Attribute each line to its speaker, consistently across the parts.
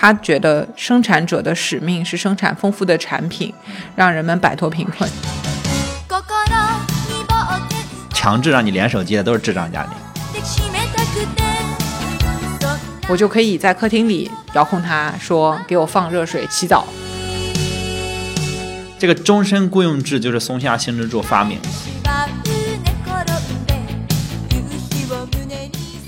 Speaker 1: 他觉得生产者的使命是生产丰富的产品，让人们摆脱贫困。
Speaker 2: 强制让你连手机的都是智障家庭。
Speaker 1: 我就可以在客厅里遥控它，说给我放热水洗澡。
Speaker 2: 这个终身雇佣制就是松下幸之助发明的。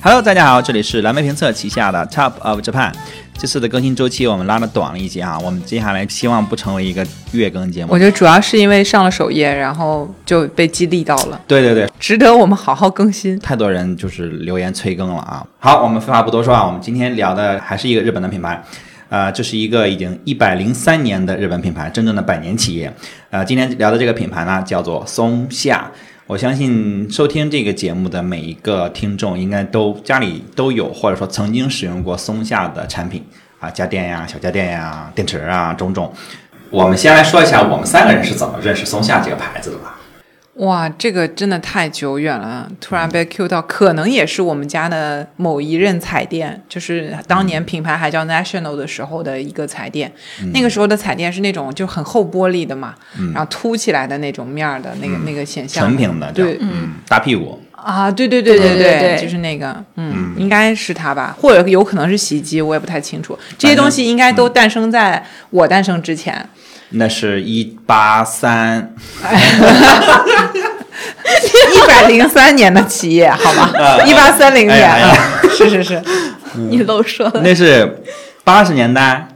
Speaker 2: Hello，大家好，这里是蓝莓评测旗下的 Top of Japan。这次的更新周期我们拉的短了一些啊，我们接下来希望不成为一个月更节目。
Speaker 1: 我觉得主要是因为上了首页，然后就被激励到了。
Speaker 2: 对对对，
Speaker 1: 值得我们好好更新。
Speaker 2: 太多人就是留言催更了啊。好，我们废话不多说啊，我们今天聊的还是一个日本的品牌，呃，这是一个已经一百零三年的日本品牌，真正的百年企业。呃，今天聊的这个品牌呢，叫做松下。我相信收听这个节目的每一个听众，应该都家里都有，或者说曾经使用过松下的产品啊，家电呀、小家电呀、电池啊，种种。我们先来说一下，我们三个人是怎么认识松下这个牌子的吧。
Speaker 1: 哇，这个真的太久远了，突然被 Q 到，可能也是我们家的某一任彩电，就是当年品牌还叫 National 的时候的一个彩电。那个时候的彩电是那种就很厚玻璃的嘛，然后凸起来的那种面儿的那个那个显像，
Speaker 2: 纯平的，
Speaker 1: 对，
Speaker 2: 嗯，大屁股
Speaker 1: 啊，对对对
Speaker 3: 对
Speaker 1: 对
Speaker 3: 对
Speaker 1: 就是那个，嗯，应该是它吧，或者有可能是洗衣机，我也不太清楚。这些东西应该都诞生在我诞生之前。
Speaker 2: 那是一八三，
Speaker 1: 一百零三年的企业，好吧，一八三零年，是是是，
Speaker 3: 你漏说了，
Speaker 2: 那是八十年代、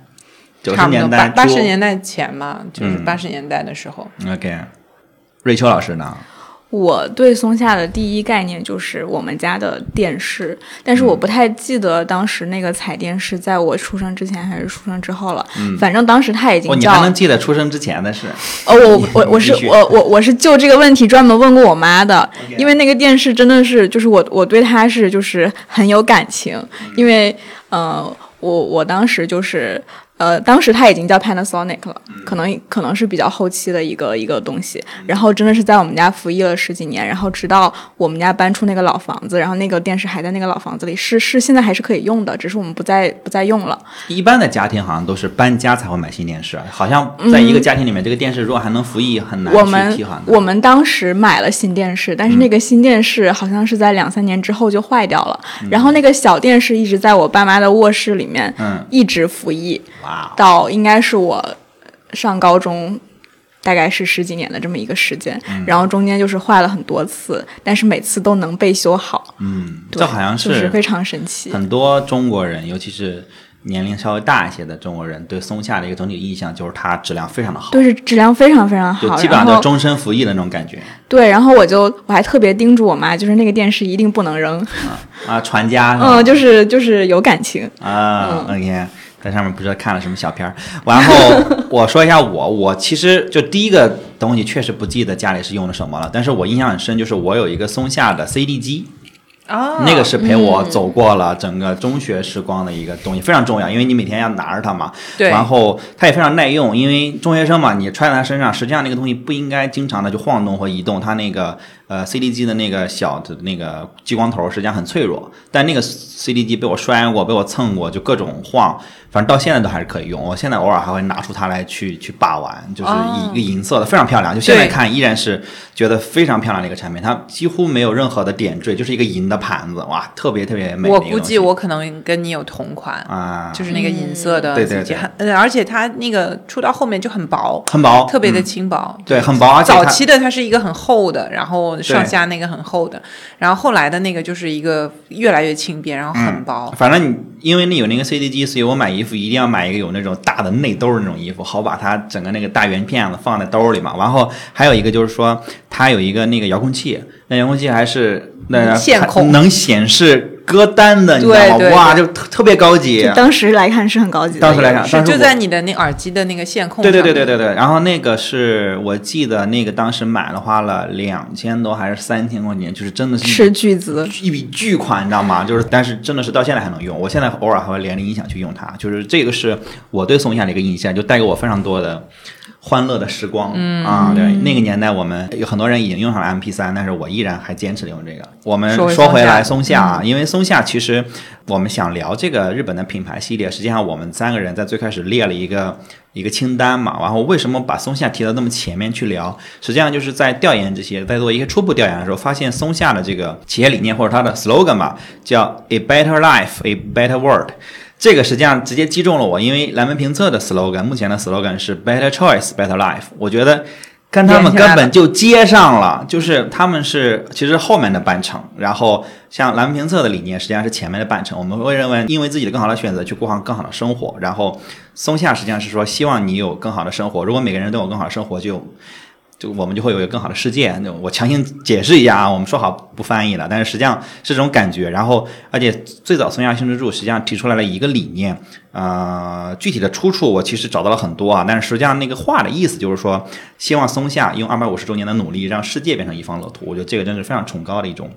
Speaker 2: 九十年代初
Speaker 1: 八八十年代前嘛，就是
Speaker 2: 嗯。
Speaker 1: 八十年代的时候。
Speaker 2: OK，瑞秋老师呢？
Speaker 3: 我对松下的第一概念就是我们家的电视，但是我不太记得当时那个彩电是在我出生之前还是出生之后了。反正当时它已
Speaker 2: 哦，
Speaker 3: 经叫
Speaker 2: 你还能记得出生之前的事？
Speaker 3: 哦，我 我我是我我我是就这个问题专门问过我妈的，因为那个电视真的是就是我我对它是就是很有感情，因为呃我我当时就是呃当时它已经叫 Panasonic 了，可能可能是比较后期的一个一个东西，然后真的是在我们家服役了十几年，然后直到我们家搬出那个老房子，然后那个电视还在那个老房子里，是是现在还是可以用的，只是我们不再不再用了。
Speaker 2: 一般的家庭好像都是搬家才会买新电视，好像在一个家庭里面，这个电视如果还能服役，很难去
Speaker 3: 我们
Speaker 2: 替换的。
Speaker 3: 我们当时买了新电视，但是那个新电视好像是在两三年之后就坏掉了，然后那个小电视一直在我爸妈的卧室里面，
Speaker 2: 嗯。
Speaker 3: 一直服役到应该是我上高中。大概是十几年的这么一个时间，
Speaker 2: 嗯。
Speaker 3: 然后中间就是坏了很多次，但是每次都能被修好，
Speaker 2: 嗯，这好像
Speaker 3: 就是非常神奇。
Speaker 2: 很多中国人，尤其是年龄稍微大一些的中国人，对松下的一个整体印象就是它质量非常的好，
Speaker 3: 对，是质量非常非常好，
Speaker 2: 基本上
Speaker 3: 然后
Speaker 2: 就终身服役的那种感觉。
Speaker 3: 对，然后我就我还特别叮嘱我妈，就是那个电视一定不能扔，
Speaker 2: 啊，传家
Speaker 3: 嗯，就是就是有感情，
Speaker 2: 啊，OK，在上面不知道看了什么小片儿。然后我说一下我，我其实就第一个东西确实不记得家里是用的什么了，但是我印象很深，就是我有一个松下的 CD 机，
Speaker 1: 哦
Speaker 2: 那个是陪我走过了整个中学时光的一个东西，非常重要，因为你每天要拿着它嘛。
Speaker 1: 对
Speaker 2: 然后它也非常耐用，因为中学生嘛，你揣在它身上，实际上那个东西不应该经常的就晃动或移动，它那个呃 CD 机的那个小的那个激光头实际上很脆弱，但那个 CD 机被我摔过，被我蹭过，就各种晃，反正到现在都还是可以用。我现在偶尔还会拿出它来去去把玩，就是
Speaker 1: 哦
Speaker 2: 一个银色的，非常漂亮。就现在看依然是觉得非常漂亮的一个产品，它几乎没有任何的点缀，就是一个银的盘子，哇，特别特别美。
Speaker 1: 我估计我可能跟你有同款，
Speaker 2: 啊，
Speaker 1: 就是那个银色的
Speaker 2: 嗯对对对
Speaker 1: 而且它那个出到后面就很薄，
Speaker 2: 很薄，
Speaker 1: 特别的
Speaker 2: 嗯
Speaker 1: 轻薄。
Speaker 2: 对，很薄，而且
Speaker 1: 早期的它是一个很厚的，然后上下那个很厚的，然后后来的那个就是一个越来越轻便，然后很薄。
Speaker 2: 反正你因为那有那个 CD 机，所以我买衣服一定要买一个有那种大的内兜儿那种衣服，好把它整个那个大圆片子放在兜里嘛。然后还有一个就是说，它有一个那个遥控器，那遥控器还是那它
Speaker 1: 线控
Speaker 2: 能显示歌单的，你知道吗？
Speaker 1: 对对
Speaker 2: 哇，就特特别高级。
Speaker 3: 当时来看是很高级的。
Speaker 2: 当时来看，
Speaker 1: 是
Speaker 2: 当时
Speaker 1: 就在你的那耳机的那个线控
Speaker 2: 对对对对对对，然后那个是我记得那个当时买了花了两千多还是三千块钱，就是真的是
Speaker 3: 斥巨资，
Speaker 2: 一笔巨款，你知道吗？就是，但是真的是到现在还能用。我现在偶尔还会连着音响去用它，就是这个是我对松下的一个印象，就带给我非常多的欢乐的时光，嗯啊，对，那个年代我们有很多人已经用上了 MP 三但是我依然还坚持用这个。我们
Speaker 1: 说回
Speaker 2: 来
Speaker 1: 松
Speaker 2: 松下啊，因为松下其实我们想聊这个日本的品牌系列，实际上我们三个人在最开始列了一个一个清单嘛，然后为什么把松下提到那么前面去聊？实际上就是在调研这些，在做一些初步调研的时候，发现松下的这个企业理念或者它的 slogan 吧，叫 A better life, a better world。这个实际上直接击中了我，因为蓝莓评测的 slogan 目前的 slogan 是 Better Choice, Better Life。我觉得跟他们根本就接上了，就是他们是其实后面的半程，然后像蓝莓评测的理念实际上是前面的半程。我们会认为，因为自己的更好的选择去过上更好的生活，然后松下实际上是说希望你有更好的生活。如果每个人都有更好的生活，就就我们就会有一个更好的世界。那我强行解释一下啊，我们说好不翻译了，但是实际上是这种感觉。然后，而且最早松下幸之助实际上提出来了一个理念，呃，具体的出处我其实找到了很多啊，但是实际上那个话的意思就是说，希望松下用二百五十周年的努力，让世界变成一方乐土。我觉得这个真是非常崇高的一种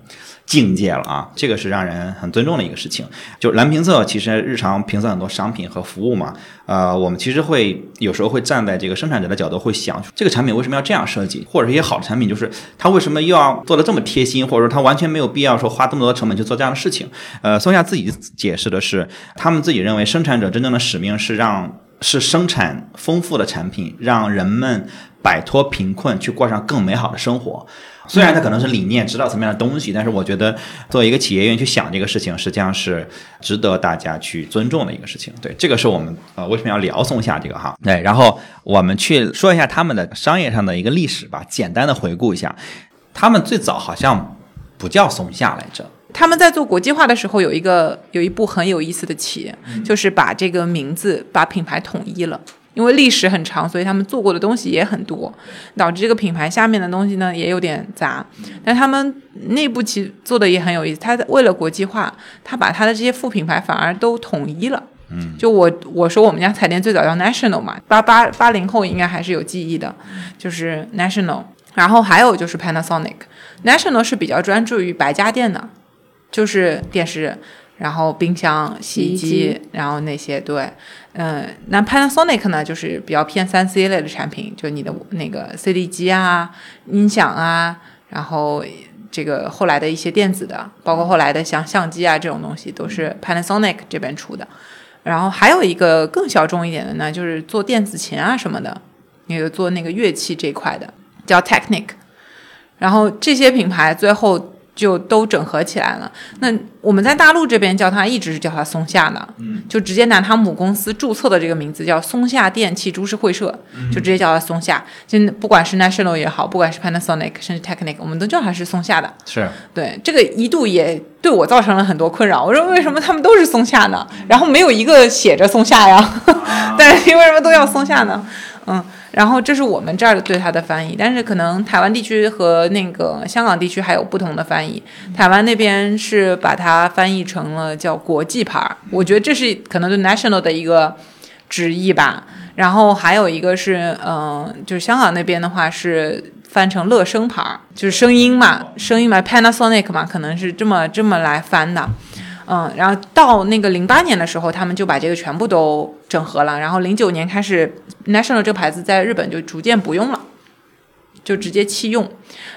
Speaker 2: 境界了啊，这个是让人很尊重的一个事情。就蓝评测其实日常评测很多商品和服务嘛，呃，我们其实会有时候会站在这个生产者的角度会想，这个产品为什么要这样设计，或者是一些好的产品，就是它为什么又要做的这么贴心，或者说它完全没有必要说花这么多成本去做这样的事情。呃，松下自己解释的是，他们自己认为生产者真正的使命是让是生产丰富的产品，让人们摆脱贫困，去过上更美好的生活。虽然它可能是理念、指导层面的东西，但是我觉得作为一个企业愿意去想这个事情，实际上是值得大家去尊重的一个事情。对，这个是我们呃为什么要聊松下这个哈？对，然后我们去说一下他们的商业上的一个历史吧，简单的回顾一下，他们最早好像不叫松下来着。
Speaker 1: 他们在做国际化的时候，有一个有一部很有意思的企业，就是把这个名字把品牌统一了。因为历史很长，所以他们做过的东西也很多，导致这个品牌下面的东西呢也有点杂。但他们内部其实做的也很有意思，他为了国际化，他把他的这些副品牌反而都统一了。
Speaker 2: 嗯，
Speaker 1: 就我我说我们家彩电最早叫 National 嘛，八八八零后应该还是有记忆的，就是 National。然后还有就是 Panasonic，National 是比较专注于白家电的，就是电视，然后冰箱、洗衣机，然后那些对，嗯，那 Panasonic 呢就是比较偏三 C 类的产品，就你的那个 CD 机啊、音响啊，然后这个后来的一些电子的，包括后来的像相机啊这种东西，都是 Panasonic 这边出的。然后还有一个更小众一点的呢，就是做电子琴啊什么的，那个做那个乐器这一块的，叫 Technic。然后这些品牌最后就都整合起来了。那我们在大陆这边叫它，一直是叫它松下的，
Speaker 2: 嗯，
Speaker 1: 就直接拿它母公司注册的这个名字叫松下电器株式会社，就直接叫它松下。就不管是 National 也好，不管是 Panasonic 甚至 Technic，我们都叫它是松下的。
Speaker 2: 是
Speaker 1: 对这个一度也对我造成了很多困扰。我说为什么他们都是松下呢？然后没有一个写着松下呀？但是为什么都要松下呢？嗯，然后这是我们这儿对它的翻译，但是可能台湾地区和那个香港地区还有不同的翻译。台湾那边是把它翻译成了叫国际牌，我觉得这是可能对 national 的一个直译吧。然后还有一个是，嗯、就是香港那边的话是翻成乐声牌，就是声音嘛，声音嘛，Panasonic 嘛，可能是这么这么来翻的。嗯，然后到那个零八年的时候，他们就把这个全部都整合了。然后零九年开始，National 这个牌子在日本就逐渐不用了，就直接弃用。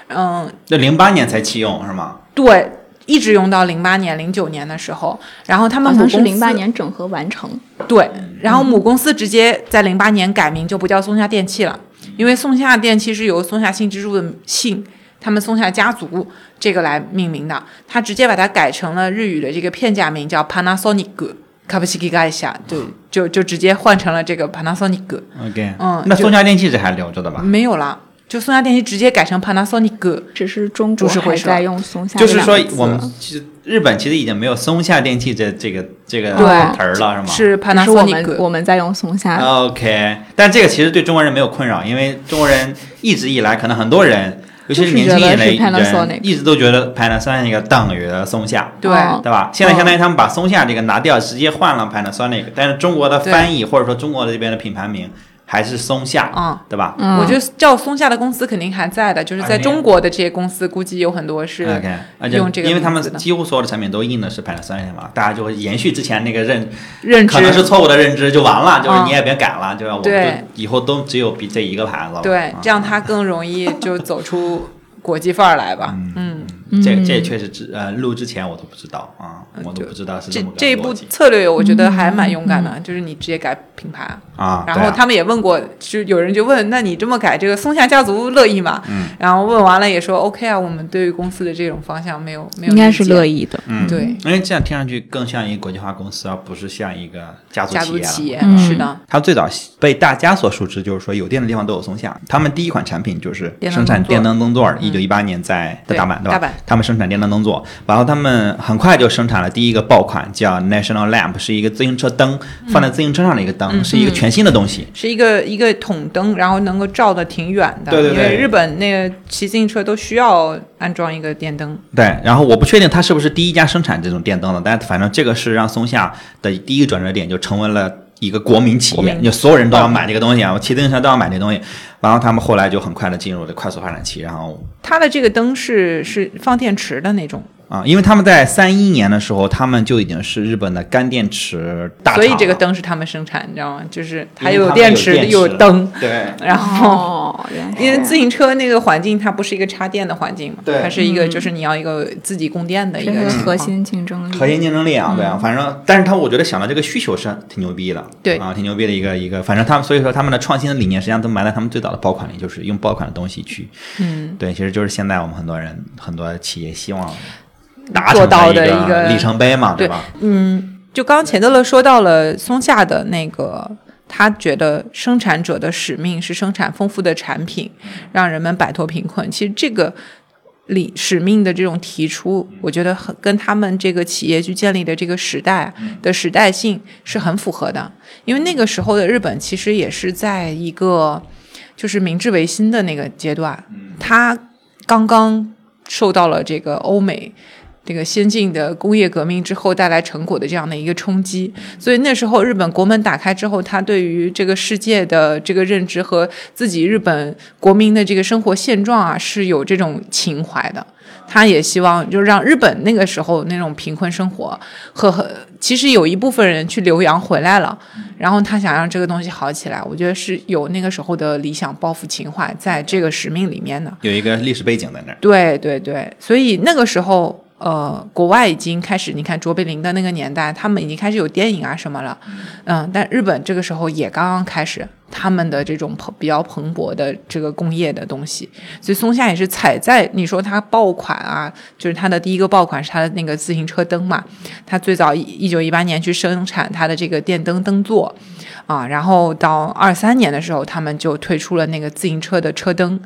Speaker 1: 嗯，
Speaker 2: 那零八年才弃用是吗？
Speaker 1: 对，一直用到零八年、零九年的时候。然后他们
Speaker 3: 好像是
Speaker 1: 母公司
Speaker 3: 零八年整合完成。
Speaker 1: 对，然后母公司直接在零八年改名，就不叫松下电器了，因为松下电器是由松下幸之助的姓，他们松下家族这个来命名的，他直接把它改成了日语的这个片假名叫 Panasonic。株式会社对，就就直接换成了这个
Speaker 2: Panasonic，OK，
Speaker 1: 嗯
Speaker 2: 那松下电器这还留着的吧？
Speaker 1: 没有了，就松下电器直接改成 Panasonic。
Speaker 3: 只是中国还在用松下
Speaker 2: 就是说我们其实日本其实已经没有松下电器这这个这个词儿了是吗？
Speaker 1: 是
Speaker 3: 只是我们
Speaker 1: Panasonic，
Speaker 3: 我们在用松下
Speaker 2: ，OK，但这个其实对中国人没有困扰，因为中国人一直以来可能很多人，尤其是年轻一点的
Speaker 3: 就是觉得是
Speaker 2: 人一直都觉得 Panasonic 等于松下。
Speaker 1: 对，
Speaker 3: 哦
Speaker 2: 对吧？现在相当于他们把松下这个拿掉，直接换了 Panasonic，但是中国的翻译或者说中国的这边的品牌名还是松下，
Speaker 1: 嗯。
Speaker 2: 对吧？
Speaker 3: 嗯。
Speaker 1: 我觉得叫松下的公司肯定还在的，就是在中国的这些公司，估计有很多是用这个
Speaker 2: 因为他们几乎所有的产品都印的是 Panasonic 嘛，大家就会延续之前那个认，
Speaker 1: 认知。
Speaker 2: 可能是错误的认知就完了，就是
Speaker 1: 嗯
Speaker 2: 你也别改了，对吧？我们就以后都只有比这一个牌子了。
Speaker 1: 对
Speaker 2: 啊，
Speaker 1: 这样它更容易就走出国际范儿来吧。嗯，
Speaker 2: 这这确实之呃录之前我都不知道啊，我都不知道是么
Speaker 1: 这这一步策略我觉得还蛮勇敢的，就是你直接改品牌。
Speaker 2: 啊。
Speaker 1: 然后他们也问过，就有人就问，那你这么改，这个松下家族乐意吗？
Speaker 2: 嗯
Speaker 1: 然后问完了也说 OK 啊，我们对于公司的这种方向没有没有
Speaker 3: 应该是乐
Speaker 1: 意
Speaker 3: 意的。
Speaker 2: 嗯，
Speaker 1: 对
Speaker 2: 因为这样听上去更像一个国际化公司，而不是像一个家族
Speaker 1: 家
Speaker 2: 企业了。
Speaker 1: 族企业、
Speaker 3: 嗯
Speaker 1: 是的，
Speaker 2: 它最早被大家所熟知，就是说有电的地方都有松下。他们第一款产品就是生产电灯灯座，一九一八年在在
Speaker 1: 对
Speaker 2: 大阪，对吧？他们生产电灯灯座，然后他们很快就生产了第一个爆款，叫 National Lamp，是一个自行车灯，放在自行车上的一个灯，是一个全新的东西。
Speaker 1: 是一个一个筒灯，然后能够照得挺远的。
Speaker 2: 对对对
Speaker 1: 因为日本那个骑自行车都需要安装一个电灯。
Speaker 2: 对，然后我不确定它是不是第一家生产这种电灯的，但反正这个是让松下的第一个转折点，就成为了一个国民企业，就所有人都要买这个东西啊，我骑自行车都要买这东西。然后他们后来就很快的进入了快速发展期，然后
Speaker 1: 它的这个灯是是放电池的那种，
Speaker 2: 啊，因为他们在三一年的时候，他们就已经是日本的干电池大厂
Speaker 1: 所，以这个灯是他们生产，你知道吗？就是它
Speaker 2: 因为他们
Speaker 1: 有电池
Speaker 2: 有电池
Speaker 1: 又有灯，
Speaker 2: 对。
Speaker 1: 然后。因为自行车那个环境，它不是一个插电的环境嘛，
Speaker 2: 对
Speaker 1: 它是一个就是你要一个自己供电的一个
Speaker 3: 核心竞争力。
Speaker 2: 核心竞争力啊，对啊，反正，但是他我觉得想到这个需求是挺牛逼的，
Speaker 1: 对
Speaker 2: 啊，挺牛逼的一个一个，反正他们所以说他们的创新的理念实际上都埋在他们最早的爆款里，就是用爆款的东西去，
Speaker 1: 嗯，
Speaker 2: 对，其实就是现在我们很多人很多企业希望达
Speaker 1: 做
Speaker 2: 成
Speaker 1: 到的一
Speaker 2: 个
Speaker 1: 个
Speaker 2: 里程碑嘛，
Speaker 1: 对
Speaker 2: 吧？
Speaker 1: 嗯，就刚刚钱德勒说到了松下的那个，他觉得生产者的使命是生产丰富的产品，让人们摆脱贫困。其实这个理使命的这种提出，我觉得很跟他们这个企业去建立的这个时代的时代性是很符合的，因为那个时候的日本其实也是在一个就是明治维新的那个阶段，他刚刚受到了这个欧美。这个先进的工业革命之后带来成果的这样的一个冲击，所以那时候日本国门打开之后，他对于这个世界的这个认知和自己日本国民的这个生活现状啊是有这种情怀的。他也希望就让日本那个时候那种贫困生活和和其实有一部分人去留洋回来了，然后他想让这个东西好起来，我觉得是有那个时候的理想抱负情怀在这个使命里面的。
Speaker 2: 有一个历史背景在那儿，
Speaker 1: 对对对，所以那个时候，呃，国外已经开始，你看卓别林的那个年代，他们已经开始有电影啊什么了，嗯，但日本这个时候也刚刚开始他们的这种蓬比较蓬勃的这个工业的东西，所以松下也是踩在你说它爆款啊，就是它的第一个爆款是它的那个自行车灯嘛，它最早一九一八年去生产它的这个电灯灯座。啊，然后到二三年的时候，他们就推出了那个自行车的车灯，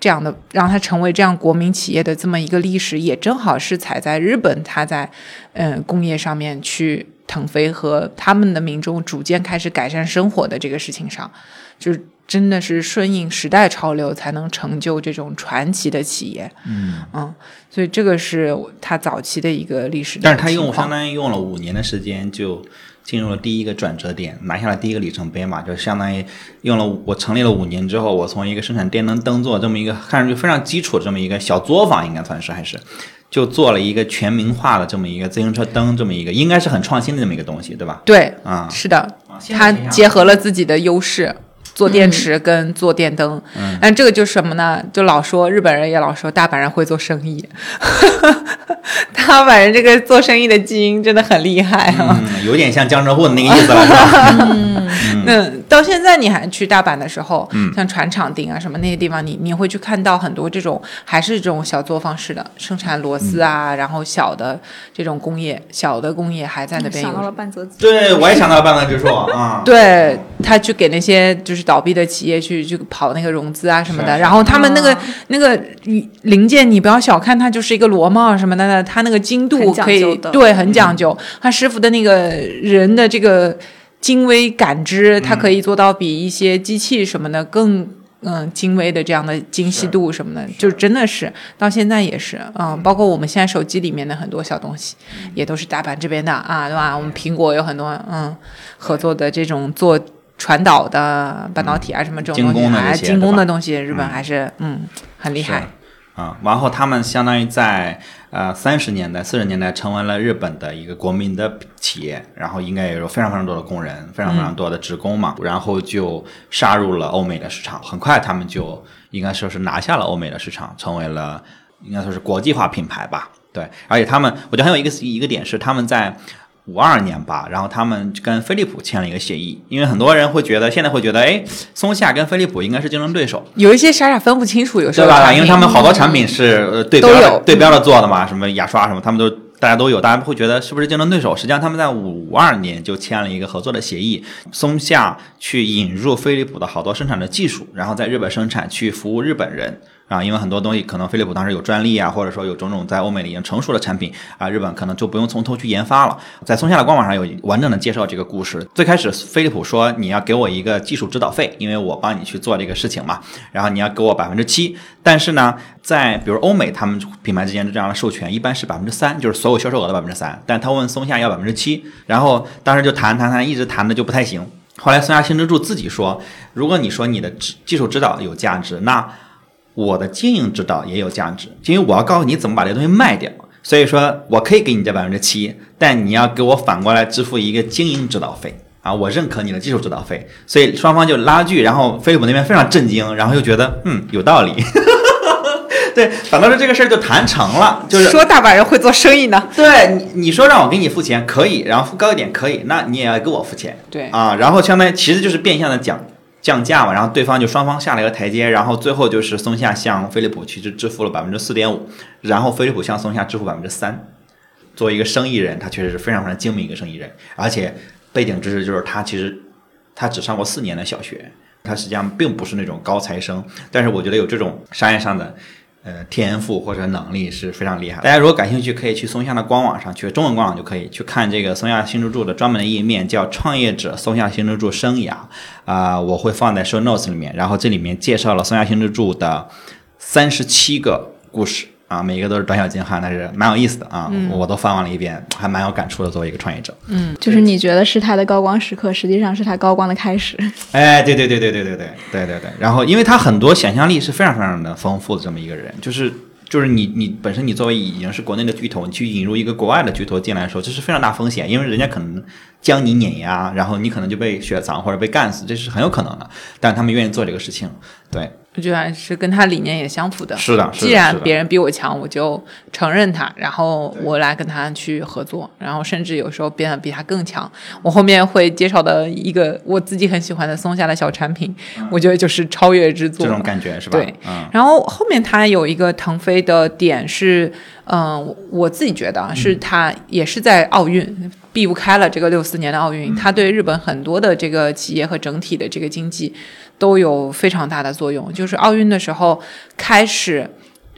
Speaker 1: 这样的让它成为这样国民企业的这么一个历史，也正好是踩在日本它在嗯、工业上面去腾飞和他们的民众逐渐开始改善生活的这个事情上，就是真的是顺应时代潮流，才能成就这种传奇的企业。嗯所以这个是他早期的一个历史。
Speaker 2: 但是他用相当于用了五年的时间就进入了第一个转折点，拿下了第一个里程碑嘛，就相当于用了我成立了五年之后，我从一个生产电灯灯座这么一个看上去非常基础的这么一个小作坊，应该算是还是。就做了一个全民化的这么一个自行车灯，这么一个应该是很创新的这么一个东西，对吧？
Speaker 1: 对，
Speaker 2: 啊、
Speaker 1: 是的，
Speaker 2: 现在
Speaker 1: 它结合了自己的优势，做电池跟做电灯。嗯，但这个就是什么呢？就老说日本人也老说大阪人会做生意，大阪人这个做生意的基因真的很厉害啊。
Speaker 2: 嗯，有点像江浙沪的那个意思了，是吧？
Speaker 1: 那到现在你还去大阪的时候，像船厂町啊什么那些地方，你你会去看到很多这种还是这种小作坊式的生产螺丝啊，然后小的这种工业，小的工业还在那边有。
Speaker 3: 想到了半泽直树。
Speaker 2: 对，我也想到了半泽直树啊。
Speaker 1: 对他去给那些就是倒闭的企业去去跑那个融资啊什么的，然后他们那个、
Speaker 3: 啊。
Speaker 1: 那个零件，你不要小看它，就是一个螺帽什么的，它那个精度可以对很讲究，他师傅的那个人的这个精微感知，它可以做到比一些机器什么的更。嗯，精微的这样的精细度什么的，就真的是到现在也是，嗯，包括我们现在手机里面的很多小东西，也都是大阪这边的啊，对吧？我们苹果有很多嗯合作的这种做传导的半导体啊什么这种东西，精工的东西，日本还是嗯很厉害
Speaker 2: 是。啊、然后他们相当于在呃三十年代、四十年代成为了日本的一个国民的企业，然后应该也有非常非常多的工人，非常非常多的职工嘛，然后就杀入了欧美的市场，很快他们就应该说是拿下了欧美的市场，成为了应该说是国际化品牌吧。对，而且他们我觉得还有一个一个点是他们在。五二年吧，然后他们跟飞利浦签了一个协议，因为很多人会觉得，现在会觉得，哎，松下跟飞利浦应该是竞争对手，
Speaker 1: 有一些傻傻分不清楚，有时候
Speaker 2: 对吧？因为他们好多产品是呃对标的对标的做的嘛，什么牙刷什么，他们都大家都有，大家会觉得是不是竞争对手？实际上他们在五二年就签了一个合作的协议，松下去引入飞利浦的好多生产的技术，然后在日本生产，去服务日本人。啊，因为很多东西可能飞利浦当时有专利啊，或者说有种种在欧美已经成熟的产品啊，日本可能就不用从头去研发了。在松下的官网上有完整的介绍这个故事。最开始飞利浦说你要给我一个技术指导费，因为我帮你去做这个事情嘛，然后你要给我百分之七。但是呢，在比如欧美他们品牌之间的这样的授权一般是百分之三，就是所有销售额的百分之三。但他问松下要百分之七，然后当时就谈谈谈，一直谈的就不太行。后来松下幸之助自己说，如果你说你的技术指导有价值，那我的经营指导也有价值，因为我要告诉你怎么把这个东西卖掉。所以说我可以给你这百分之七，但你要给我反过来支付一个经营指导费啊！我认可你的技术指导费，所以双方就拉锯。然后飞利浦那边非常震惊，然后又觉得嗯有道理，对，反倒是这个事儿就谈成了，就是
Speaker 1: 说大把人会做生意呢。
Speaker 2: 对你你说让我给你付钱可以，然后付高一点可以，那你也要给我付钱，
Speaker 1: 对
Speaker 2: 啊，然后相当于其实就是变相的讲降价嘛，然后对方就双方下了一个台阶，然后最后就是松下向飞利浦其实支付了百分之四点五，然后飞利浦向松下支付百分之三。作为一个生意人，他确实是非常非常精明一个生意人，而且背景知识就是他其实他只上过四年的小学，他实际上并不是那种高材生，但是我觉得有这种商业上的。呃，天赋或者能力是非常厉害。大家如果感兴趣，可以去松下的官网上去，中文官网就可以去看这个松下新之助的专门的页面，叫“创业者松下幸之助生涯”。啊、我会放在 show notes 里面。然后这里面介绍了松下幸之助的三十七个故事啊，每一个都是短小精悍，但是蛮有意思的啊。我都翻完了一遍，还蛮有感触的。作为一个创业者，嗯
Speaker 3: 就是你觉得是他的高光时刻，实际上是他高光的开始。
Speaker 2: 哎，对对对对对对对对对对。然后，因为他很多想象力是非常非常的丰富的这么一个人，就是就是你你本身你作为已经是国内的巨头，你去引入一个国外的巨头进来的时候，这是非常大风险，因为人家可能将你碾压，然后你可能就被雪藏或者被干死，这是很有可能的。但他们愿意做这个事情，对，
Speaker 1: 我觉得还是跟他理念也相符的。
Speaker 2: 是的，是的
Speaker 1: 既然别人比我强，我就承认他，然后我来跟他去合作，然后甚至有时候变得比他更强。我后面会介绍的一个我自己很喜欢的松下的小产品，我觉得就是超越之作
Speaker 2: 这。种感觉是吧？
Speaker 1: 对
Speaker 2: 嗯，
Speaker 1: 然后后面他有一个腾飞的点是，嗯、我自己觉得啊，是他也是在奥运避不开了这个六四年的奥运，它对日本很多的这个企业和整体的这个经济都有非常大的作用。就是奥运的时候开始。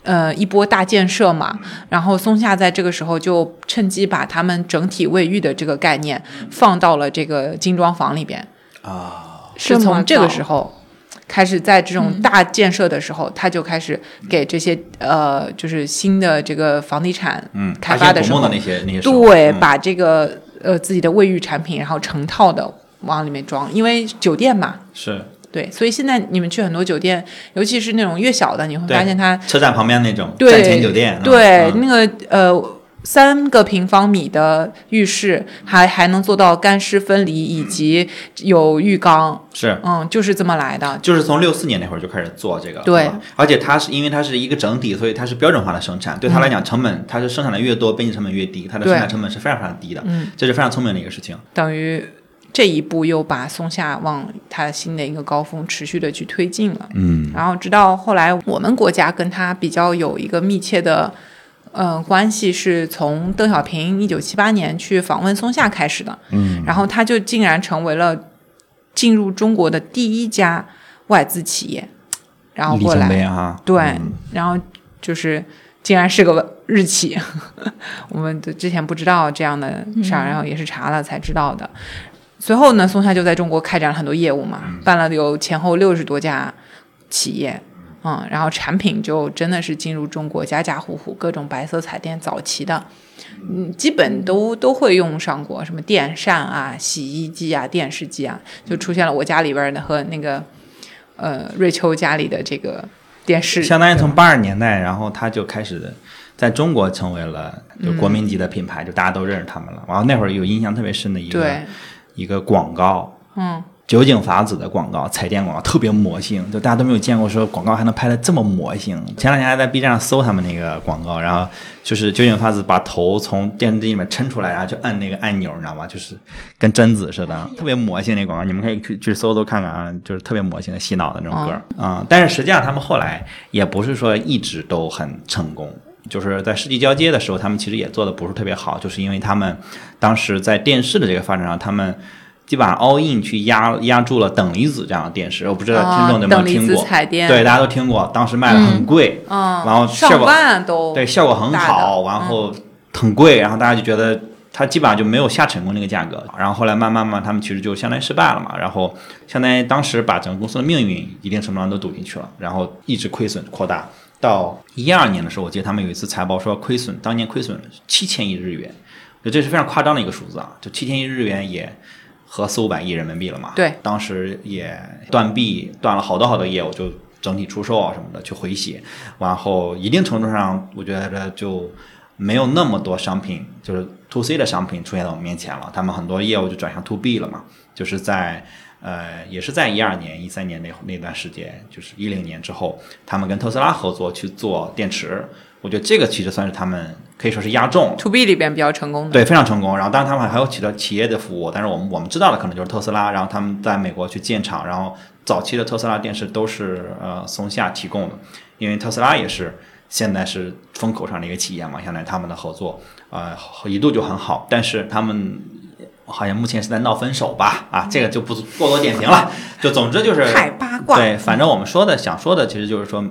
Speaker 1: 呃，一波大建设嘛，然后松下在这个时候就趁机把他们整体卫浴的这个概念放到了这个精装房里边。
Speaker 2: 啊，
Speaker 1: 是从这个时候开始，在这种大建设的时候，他就开始给这些呃，就是新的这个房地产
Speaker 2: 嗯，
Speaker 1: 开发的时候
Speaker 2: 的，那些那些
Speaker 1: 对，
Speaker 2: 嗯。
Speaker 1: 把这个呃自己的卫浴产品，然后成套的往里面装，因为酒店嘛。
Speaker 2: 是。
Speaker 1: 对，所以现在你们去很多酒店，尤其是那种越小的，你会发现它
Speaker 2: 车站旁边那种
Speaker 1: 对
Speaker 2: 站前酒店，嗯
Speaker 1: 对、
Speaker 2: 嗯。
Speaker 1: 那个呃三个平方米的浴室，还还能做到干湿分离，以及有浴缸，
Speaker 2: 是
Speaker 1: 嗯，就是这么来的。
Speaker 2: 就是从六四年那会儿就开始做这个，
Speaker 1: 对，
Speaker 2: 而且它是因为它是一个整体，所以它是标准化的生产，对它来讲成本，它是生产的越多，边际成本越低，它的生产成本是非常非常低的，
Speaker 1: 嗯，
Speaker 2: 这是非常聪明的一个事情。
Speaker 1: 等于这一步又把松下往它新的一个高峰持续的去推进了。
Speaker 2: 嗯，
Speaker 1: 然后直到后来，我们国家跟它比较有一个密切的。呃，关系是从邓小平一九七八年去访问松下开始的，
Speaker 2: 嗯，
Speaker 1: 然后他就竟然成为了进入中国的第一家外资企业，然后过来
Speaker 2: 碑啊，
Speaker 1: 对，
Speaker 2: 嗯。
Speaker 1: 然后就是竟然是个日企，我们之前不知道这样的事儿，然后也是查了才知道的。随后呢，松下就在中国开展了很多业务嘛，办了有前后六十多家企业，嗯，然后产品就真的是进入中国家家户户各种白色彩电早期的，嗯，基本都都会用上过，什么电扇啊、洗衣机啊、电视机啊，就出现了我家里边的和那个呃瑞秋家里的这个电视，
Speaker 2: 相当于从八十年代，然后它就开始在中国成为了就国民级的品牌，就大家都认识他们了。然后那会儿有印象特别深的一个
Speaker 1: 对，
Speaker 2: 一个广告，
Speaker 1: 嗯，
Speaker 2: 酒井法子的广告，彩电广告特别魔性，就大家都没有见过，说广告还能拍的这么魔性。前两天还在 B 站上搜他们那个广告，然后就是酒井法子把头从电视机里面抻出来，然后就按那个按钮，你知道吗？就是跟贞子似的，特别魔性那广告，你们可以去去搜搜看看啊，就是特别魔性的洗脑的那种歌啊、但是实际上他们后来也不是说一直都很成功。就是在世纪交接的时候，他们其实也做的不是特别好，就是因为他们当时在电视的这个发展上，他们基本上 all in 去压压住了等离子这样的电视，我不知道听众有没有听过？
Speaker 1: 彩电，
Speaker 2: 对，大家都听过，当时卖的很贵，
Speaker 1: 嗯，
Speaker 2: 然后效
Speaker 1: 上
Speaker 2: 果
Speaker 1: 万都
Speaker 2: 对，效果很好，然后很贵，然后大家就觉得它基本上就没有下成功那个价格，然后后来慢慢慢，他们其实就相当于失败了嘛，然后相当于当时把整个公司的命运一定程度上都赌进去了，然后一直亏损扩大，到一二年的时候，我记得他们有一次财报说亏损，当年亏损七千亿日元，就这是非常夸张的一个数字啊，就七千亿日元也。合四五百亿人民币了嘛？
Speaker 1: 对，
Speaker 2: 当时也断臂，断了好多好多业务，就整体出售啊什么的去回血，然后一定程度上，我觉得就没有那么多商品，就是 to C 的商品出现在我们面前了。他们很多业务就转向 to B 了嘛，就是在呃，也是在一二年、一三年那那段时间，就是一零年之后，他们跟特斯拉合作去做电池。我觉得这个其实算是他们可以说是压中
Speaker 1: to B 里边比较成功的，
Speaker 2: 对，非常成功。然后，当然他们还有起到企业的服务，但是我们我们知道的可能就是特斯拉，然后他们在美国去建厂，然后早期的特斯拉电视都是呃松下提供的，因为特斯拉也是现在是风口上的一个企业嘛，相当于他们的合作呃一度就很好，但是他们。好像目前是在闹分手吧？啊，这个就不过多点评了。就总之就是
Speaker 1: 太八卦。
Speaker 2: 对，反正我们说的想说的，其实就是说，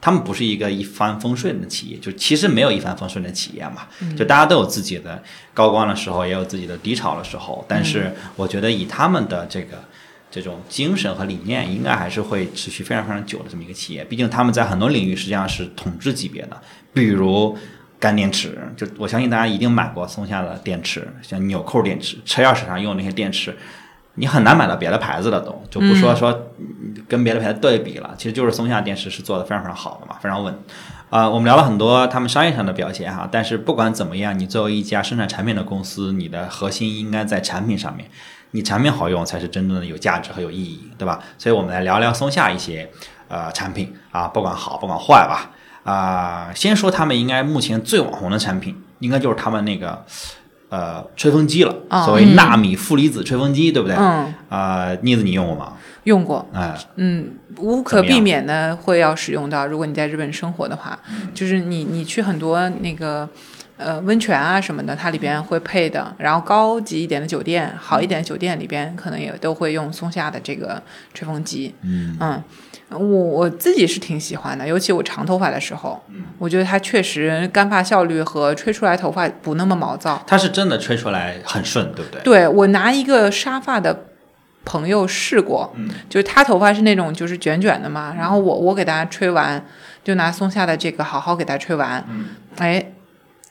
Speaker 2: 他们不是一个一帆风顺的企业，就其实没有一帆风顺的企业嘛。就大家都有自己的高光的时候，也有自己的低潮的时候。但是我觉得以他们的这个这种精神和理念，应该还是会持续非常非常久的这么一个企业。毕竟他们在很多领域实际上是统治级别的，比如。干电池，就我相信大家一定买过松下的电池，像纽扣电池、车钥匙上用那些电池，你很难买到别的牌子的都，就不说说跟别的牌子对比了，其实就是松下电视是做的非常非常好的嘛，非常稳。啊、我们聊了很多他们商业上的表现哈，但是不管怎么样，你作为一家生产产品的公司，你的核心应该在产品上面，你产品好用才是真正的有价值和有意义，对吧？所以我们来聊聊松下一些呃产品啊，不管好不管坏吧。啊、先说他们应该目前最网红的产品，应该就是他们那个呃吹风机了，
Speaker 1: 哦
Speaker 2: 所谓纳米负离子吹风机，对不对？
Speaker 1: 嗯，
Speaker 2: 啊，妮子你用过吗？
Speaker 1: 用过，
Speaker 2: 哎，
Speaker 1: 嗯，无可避免的会要使用到。如果你在日本生活的话，就是你你去很多那个呃温泉啊什么的，它里边会配的。然后高级一点的酒店，好一点的酒店里边可能也都会用松下的这个吹风机。
Speaker 2: 嗯
Speaker 1: 我我自己是挺喜欢的，尤其我长头发的时候，我觉得它确实干发效率和吹出来头发不那么毛躁。
Speaker 2: 它是真的吹出来很顺，对不对？
Speaker 1: 对我拿一个沙发的朋友试过，
Speaker 2: 嗯
Speaker 1: 就是他头发是那种就是卷卷的嘛，然后我我给他吹完，就拿松下的这个好好给他吹完，
Speaker 2: 嗯
Speaker 1: 哎，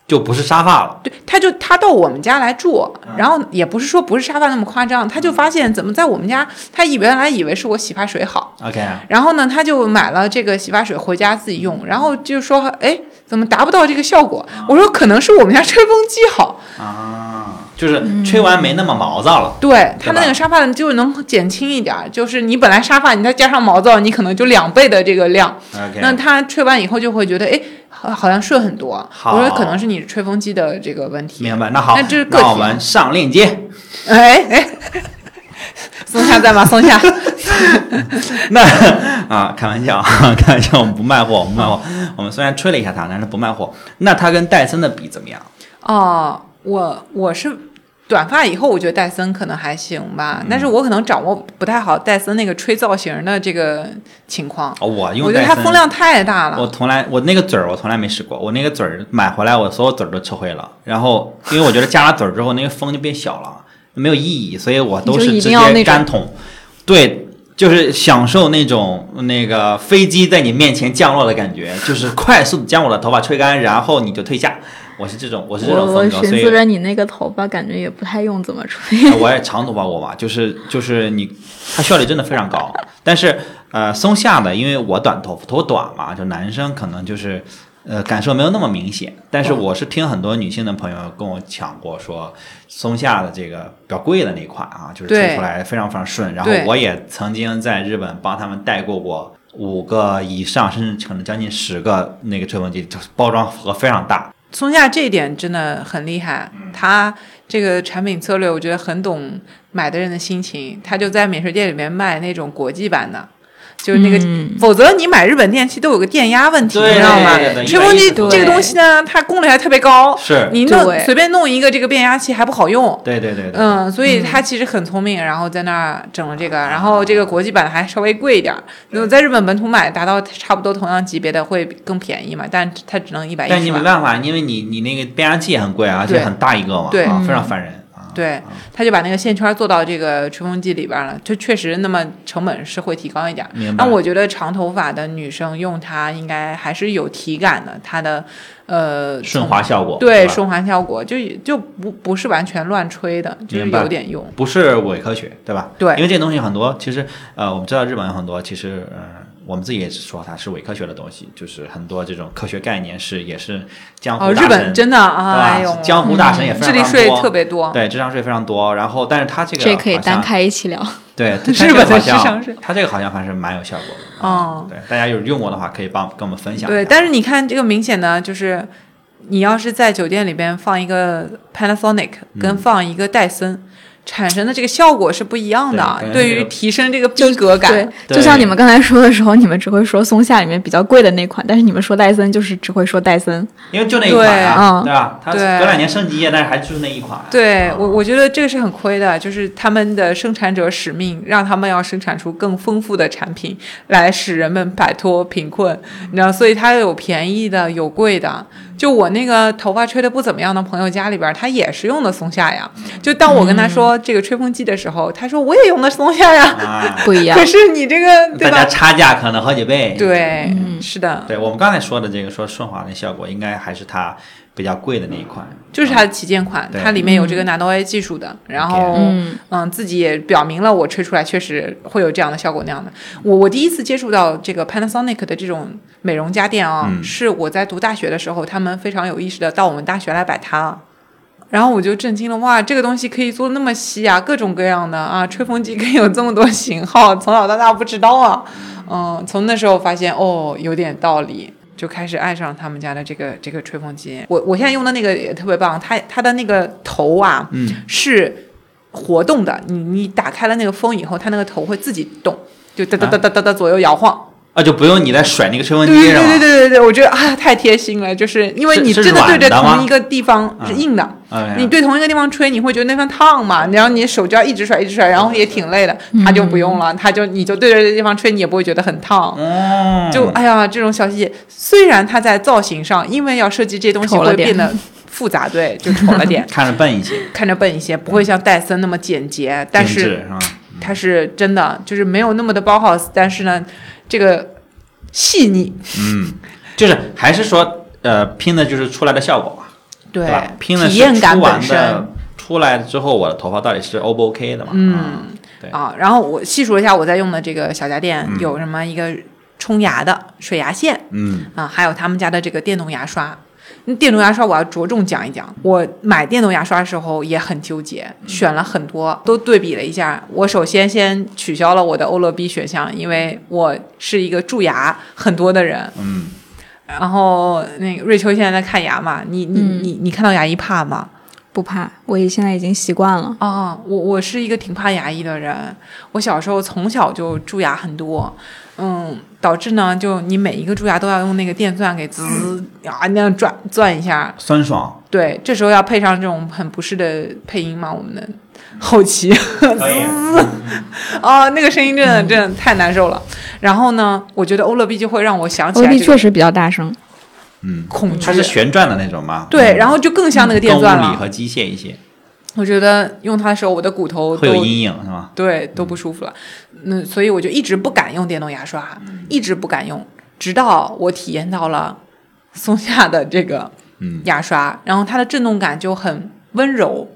Speaker 2: 就不是沙发了。
Speaker 1: 对，他就他到我们家来住，
Speaker 2: 嗯
Speaker 1: 然后也不是说不是沙发那么夸张，他就发现怎么在我们家，他以原来以为是我洗发水好
Speaker 2: ，OK，
Speaker 1: 然后呢，他就买了这个洗发水回家自己用，然后就说，哎，怎么达不到这个效果？我说可能是我们家吹风机好，
Speaker 2: 啊，就是吹完没那么毛躁了。
Speaker 1: 对它
Speaker 2: 对吧
Speaker 1: 那个沙发就能减轻一点儿，就是你本来沙发你再加上毛躁，你可能就两倍的这个量。那它吹完以后就会觉得，哎，好好像顺很多。
Speaker 2: 好
Speaker 1: 我说可能是你吹风机的这个问题。
Speaker 2: 明白。那好，
Speaker 1: 那这是个体
Speaker 2: 我们上链接。
Speaker 1: 哎哎，松下在吗？松下，
Speaker 2: 那啊，开玩笑，开玩笑，我们不卖货，我们不卖货。我们虽然吹了一下它，但是不卖货。那它跟戴森的比怎么样？
Speaker 1: 哦，我我是短发以后，我觉得戴森可能还行吧，
Speaker 2: 嗯
Speaker 1: 但是我可能掌握不太好戴森那个吹造型的这个情况。
Speaker 2: 哦，我用
Speaker 1: 我觉得它风量太大了。
Speaker 2: 我从来我那个嘴儿我从来没试过，我那个嘴儿买回来我所有嘴儿都吃灰了，然后因为我觉得加了嘴儿之后那个风就变小了，没有意义，所以我都是直接干桶，对，就是享受那种那个飞机在你面前降落的感觉，就是快速的将我的头发吹干，然后你就退下，我是这种，我是这
Speaker 3: 我我
Speaker 2: 种风格，所以
Speaker 3: 寻思着你那个头发感觉也不太用怎么吹。
Speaker 2: 呃我也长头发过嘛，就是就是你，它效率真的非常高。但是呃，松下的，因为我短头发，头发短嘛，就男生可能就是呃感受没有那么明显。但是我是听很多女性的朋友跟我讲过，说松下的这个比较贵的那款啊，就是吹出来非常非常顺。然后我也曾经在日本帮他们代过过。五个以上，甚至可能将近十个那个吹风机，就是包装盒非常大，
Speaker 1: 松下这一点真的很厉害，他这个产品策略我觉得很懂买的人的心情，他就在免税店里面卖那种国际版的。就是那个，
Speaker 3: 嗯
Speaker 1: 否则你买日本电器都有个电压问题，你知道吗？吹风机这个东西呢，它功率还特别高，
Speaker 2: 是
Speaker 1: 你弄随便弄一个这个变压器还不好用。
Speaker 2: 对对对对，
Speaker 1: 嗯，所以它其实很聪明，然后在那儿整了这个，然后这个国际版还稍微贵一点儿。如果在日本本土买，达到差不多同样级别的会更便宜嘛，但它只能一百
Speaker 2: 但
Speaker 1: 一但。
Speaker 2: 你没办法，因为你你那个变压器也很贵啊，而且很大一个嘛，
Speaker 1: 对
Speaker 2: 啊，非常烦人啊。
Speaker 1: 对，他就把那个线圈做到这个吹风机里边了，就确实那么成本是会提高一点儿。
Speaker 2: 明白。
Speaker 1: 那我觉得长头发的女生用它应该还是有体感的，它的呃
Speaker 2: 顺滑效果
Speaker 1: 对顺滑效果就就不不是完全乱吹的，就是有点用。
Speaker 2: 不是伪科学，对吧？
Speaker 1: 对
Speaker 2: 因为这东西很多，其实呃，我们知道日本有很多，其实呃，我们自己也是说它是伪科学的东西，就是很多这种科学概念是也是江湖
Speaker 1: 哦，
Speaker 2: 大神，
Speaker 1: 日本真的啊，哎呦，
Speaker 2: 江湖大神也非常多
Speaker 1: 智力税特别多。
Speaker 2: 对，智商税非常多。然后，但是它这个
Speaker 3: 这可以单开一起聊。
Speaker 2: 对，
Speaker 1: 日本的智
Speaker 2: 智
Speaker 1: 商税
Speaker 2: 它这个好像还是蛮有效果的。
Speaker 1: 哦
Speaker 2: 对，大家有用过的话，可以帮跟我们分享。
Speaker 1: 对，但是你看这个明显的就是，你要是在酒店里边放一个 Panasonic，跟
Speaker 2: 嗯
Speaker 1: 放一个戴森。产生的这个效果是不一样的，对于提升这个逼格感，
Speaker 3: 对，
Speaker 2: 对
Speaker 3: 就像你们刚才说的时候，你们只会说松下里面比较贵的那款，但是你们说戴森就是只会说戴森。
Speaker 2: 因为就那一款啊，
Speaker 3: 对嗯
Speaker 2: 对吧？它
Speaker 1: 对
Speaker 2: 隔两年升级，但是还就是那一款。啊
Speaker 1: 对我，我觉得这个是很亏的，就是他们的生产者使命，让他们要生产出更丰富的产品，来使人们摆脱贫困。你知道，所以它有便宜的，有贵的。就我那个头发吹的不怎么样的朋友家里边，他也是用的松下呀。就当我跟他说这个吹风机的时候，他说我也用的松下呀。
Speaker 2: 啊，
Speaker 3: 不一样
Speaker 1: 可。是你这个对
Speaker 2: 大家
Speaker 1: 吧？
Speaker 2: 差价可能好几倍。
Speaker 1: 对，是的，
Speaker 2: 对，我们刚才说的这个说顺滑的效果，应该还是它比较贵的那一款。
Speaker 1: 就是它的旗舰款，
Speaker 2: 对
Speaker 1: 它里面有这个 Nano A 技术的，然后
Speaker 3: 嗯
Speaker 1: 嗯，自己也表明了我吹出来确实会有这样的效果那样的。我我第一次接触到这个 Panasonic 的这种美容家电啊，
Speaker 2: 嗯
Speaker 1: 是我在读大学的时候，他们非常有意识的到我们大学来摆摊了。然后我就震惊了，哇，这个东西可以做那么细啊，各种各样的啊，吹风机可以有这么多型号，从小到大不知道啊。嗯，从那时候发现哦，有点道理，就开始爱上他们家的这个这个吹风机。我我现在用的那个也特别棒，它它的那个头啊，
Speaker 2: 嗯，
Speaker 1: 是活动的，你你打开了那个风以后，它那个头会自己动，就哒哒哒哒哒哒左右摇晃。
Speaker 2: 啊，就不用你再甩那个吹风
Speaker 1: 对对
Speaker 2: 机是吧？
Speaker 1: 对对对对，我觉得啊太贴心了，就是因为你真的对着同一个地方是硬的。你对同一个地方吹，你会觉得那方烫嘛？然后你手就要一直甩，一直甩，然后也挺累的。它就不用了，它就你就对着这个地方吹，你也不会觉得很烫。
Speaker 2: 嗯，
Speaker 1: 就哎呀，这种小细节，虽然它在造型上，因为要设计这些东西会变得复杂，对，就丑了点，
Speaker 2: 看着笨一些，
Speaker 1: 看着笨一些，不会像戴森那么简洁，但是？它是真的就是没有那么的包 house，但是呢，这个细腻，
Speaker 2: 嗯，就是还是说呃拼的就是出来的效果嘛，
Speaker 1: 对
Speaker 2: 吧？拼的是
Speaker 1: 体验感本身
Speaker 2: 的。出来之后，我的头发到底是 O 不 OK 的嘛？
Speaker 1: 嗯
Speaker 2: 对
Speaker 1: 啊，然后我细数了一下我在用的这个小家电，
Speaker 2: 嗯
Speaker 1: 有什么一个冲牙的水牙线
Speaker 2: 嗯
Speaker 1: 啊，还有他们家的这个电动牙刷。那电动牙刷我要着重讲一讲。我买电动牙刷的时候也很纠结，选了很多，都对比了一下。我首先先取消了我的欧乐 B 选项，因为我是一个蛀牙很多的人。
Speaker 2: 嗯，
Speaker 1: 然后那个瑞秋现在在看牙嘛，你你
Speaker 3: 嗯
Speaker 1: 你你看到牙医怕吗？
Speaker 3: 不怕，我也现在已经习惯了。
Speaker 1: 哦，我我是一个挺怕牙医的人，我小时候从小就蛀牙很多，嗯，导致呢，就你每一个蛀牙都要用那个电钻给滋啊那样转钻一下，
Speaker 2: 酸爽。
Speaker 1: 对，这时候要配上这种很不适的配音嘛，我们的后期。
Speaker 2: 可以，
Speaker 1: 啊，那个声音真的真的太难受了。然后呢，我觉得欧乐 B 就会让我想起
Speaker 3: 欧
Speaker 1: 来这个
Speaker 3: 弟确实比较大声，
Speaker 2: 嗯，
Speaker 1: 恐惧。
Speaker 2: 它是旋转的那种嘛？
Speaker 1: 对，
Speaker 2: 嗯。
Speaker 1: 然后就更像那个电钻了。
Speaker 2: 物理和机械一些，
Speaker 1: 我觉得用它的时候，我的骨头都
Speaker 2: 会有阴影是吧？
Speaker 1: 对，都不舒服了。那所以我就一直不敢用电动牙刷，一直不敢用，直到我体验到了松下的这个
Speaker 2: 嗯
Speaker 1: 牙刷，然后它的震动感就很温柔，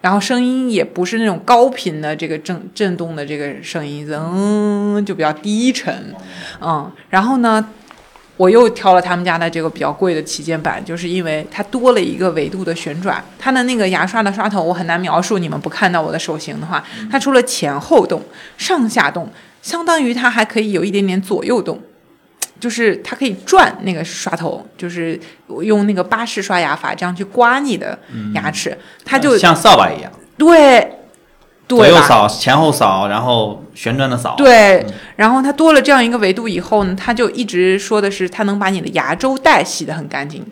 Speaker 1: 然后声音也不是那种高频的这个震震动的这个声音，嗯，就比较低沉，嗯，然后呢，我又挑了他们家的这个比较贵的旗舰版，就是因为它多了一个维度的旋转，它的那个牙刷的刷头我很难描述，你们不看到我的手型的话，它除了前后动、上下动，相当于它还可以有一点点左右动。就是它可以转那个刷头，就是用那个巴氏刷牙法这样去刮你的牙齿，它就
Speaker 2: 像扫把一样，
Speaker 1: 对
Speaker 2: 左？右扫、前后扫，然后旋转的扫。
Speaker 1: 对，然后它多了这样一个维度以后呢，它就一直说的是它能把你的牙周袋洗得很干净，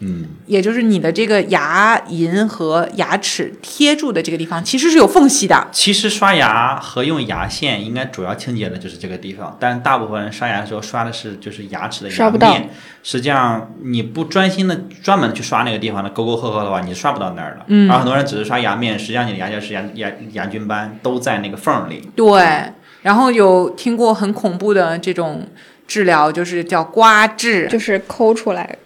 Speaker 2: 嗯，
Speaker 1: 也就是你的这个牙龈和牙齿贴住的这个地方其实是有缝隙的。
Speaker 2: 其实刷牙和用牙线应该主要清洁的就是这个地方，但大部分人刷牙的时候刷的是就是牙齿的牙
Speaker 3: 刷不到
Speaker 2: 面。实际上你不专心的专门去刷那个地方的沟沟壑壑的话，你是刷不到那儿的。
Speaker 1: 嗯
Speaker 2: 然后很多人只是刷牙面，实际上你的牙结石、牙牙牙菌斑都在那个缝儿里。
Speaker 1: 对，然后有听过很恐怖的这种治疗，就是叫刮治，
Speaker 3: 就是抠出来，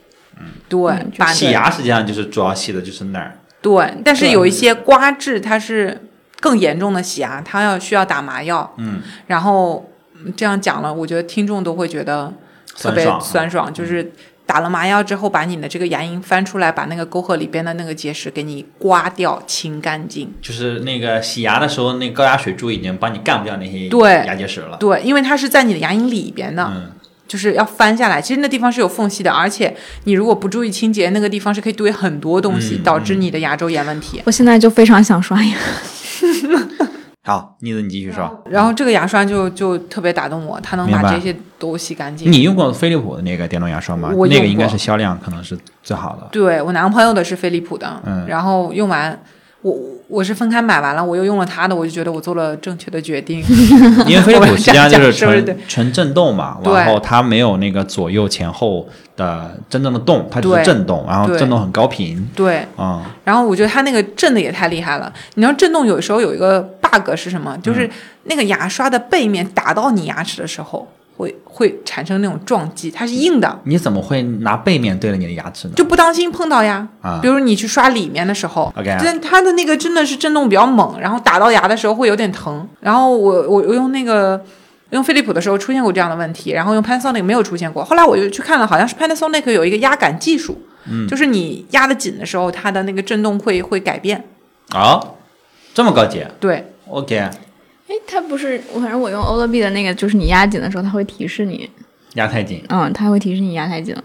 Speaker 1: 对，把
Speaker 2: 洗牙实际上就是主要洗的就是那儿。
Speaker 1: 对，但是有一些刮治它是更严重的洗牙，它要需要打麻药，
Speaker 2: 嗯，
Speaker 1: 然后嗯这样讲了，我觉得听众都会觉得特别
Speaker 2: 酸爽啊
Speaker 1: 酸爽，就是打了麻药之后，把你的这个牙龈翻出来，把那个沟壑里边的那个结石给你刮掉、清干净。
Speaker 2: 就是那个洗牙的时候，那高压水柱已经帮你干不掉那些
Speaker 1: 对
Speaker 2: 牙结石了。
Speaker 1: 对，因为它是在你的牙龈里边的，
Speaker 2: 嗯，
Speaker 1: 就是要翻下来。其实那地方是有缝隙的，而且你如果不注意清洁，那个地方是可以堆很多东西，
Speaker 2: 嗯
Speaker 1: 导致你的牙周炎问题。
Speaker 3: 我现在就非常想刷牙。
Speaker 2: 好，妮子你继续说。
Speaker 1: 然后这个牙刷就就特别打动我，它能把这些都洗干净。
Speaker 2: 你用过飞利浦的那个电动牙刷吗？
Speaker 1: 我用过
Speaker 2: 那个应该是销量可能是最好的。
Speaker 1: 对我男朋友的是飞利浦的，
Speaker 2: 嗯
Speaker 1: 然后用完，我我是分开买完了，我又用了它的，我就觉得我做了正确的决定。
Speaker 2: 因为飞利浦实际上就是纯纯震动嘛，然后它没有那个左右前后的真正的动，它就是震动，然后震动很高频
Speaker 1: 对，
Speaker 2: 嗯、
Speaker 1: 然后我觉得它那个震的也太厉害了。你知道震动有时候有一个 bug 是什么？就是
Speaker 2: 嗯
Speaker 1: 那个牙刷的背面打到你牙齿的时候，会会产生那种撞击，它是硬的，
Speaker 2: 你怎么会拿背面对着你的牙齿呢？
Speaker 1: 就不当心碰到呀。
Speaker 2: 啊
Speaker 1: 比如你去刷里面的时候
Speaker 2: OK
Speaker 1: 但它的那个真的是震动比较猛，然后打到牙的时候会有点疼。然后我我我用那个用飞利浦的时候出现过这样的问题，然后用 Panasonic 没有出现过。后来我就去看了，好像是 Panasonic 有一个压感技术，
Speaker 2: 嗯
Speaker 1: 就是你压得紧的时候，它的那个震动会会改变。
Speaker 2: 啊、这么高级
Speaker 1: 对
Speaker 2: ，？OK，
Speaker 3: 哎，它不是，我反正我用欧乐 B 的那个，就是你压紧的时候，它会提示你，
Speaker 2: 压太紧，
Speaker 3: 嗯，它会提示你压太紧了。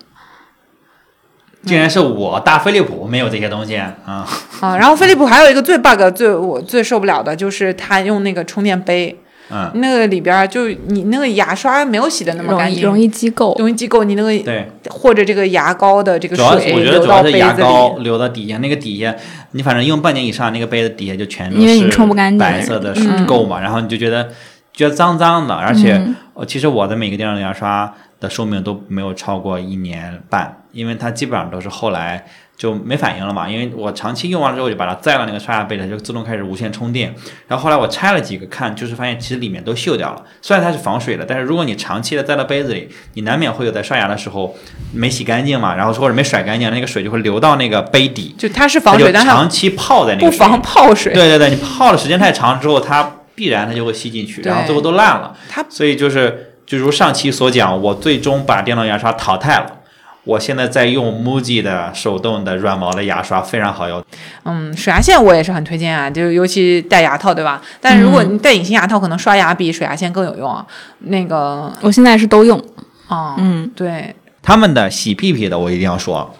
Speaker 2: 竟然是我大飞利浦没有这些东西啊！
Speaker 1: 啊，然后飞利浦还有一个最 bug 最我最受不了的就是它用那个充电杯，
Speaker 2: 嗯，
Speaker 1: 那个里边儿就你那个牙刷没有洗的那么干净，
Speaker 3: 容易积垢。
Speaker 1: 容易积垢，你那个
Speaker 2: 对，
Speaker 1: 或者这个牙膏的这个
Speaker 2: 主要
Speaker 1: 水
Speaker 2: 我觉得
Speaker 1: 流
Speaker 2: 主要是牙。膏流到底下，那个底下你反正用半年以上，那个杯子底下就全都
Speaker 3: 因为你
Speaker 2: 是
Speaker 3: 冲不干净。
Speaker 2: 白色的
Speaker 3: 嗯
Speaker 2: 垢嘛，然后你就觉得觉得脏脏的，而且其实我的每个电动牙刷的寿命都没有超过一年半，因为它基本上都是后来就没反应了嘛，因为我长期用完了之后就把它载到那个刷牙杯里，它就自动开始无线充电。然后后来我拆了几个看，就是发现其实里面都锈掉了。虽然它是防水的，但是如果你长期的在到杯子里，你难免会有在刷牙的时候没洗干净嘛，然后或者没甩干净，那个水就会流到那个杯底，
Speaker 1: 就它是防水，但
Speaker 2: 长期泡在那
Speaker 1: 不
Speaker 2: 个不
Speaker 1: 防泡水。
Speaker 2: 对对对，你泡的时间太长之后，它必然它就会吸进去，然后最后都烂了。
Speaker 1: 它
Speaker 2: 所以就是，就如上期所讲，我最终把电动牙刷淘汰了。我现在在用 MUJI 的手动的软毛的牙刷，非常好用。
Speaker 1: 嗯，水牙线我也是很推荐啊，就尤其戴牙套，对吧？但是如果你戴隐形牙套，可能刷牙比水牙线更有用啊。那个，
Speaker 3: 我现在是都用，
Speaker 1: 哦，
Speaker 3: 嗯，
Speaker 1: 对，
Speaker 2: 他们的洗屁屁的我一定要说，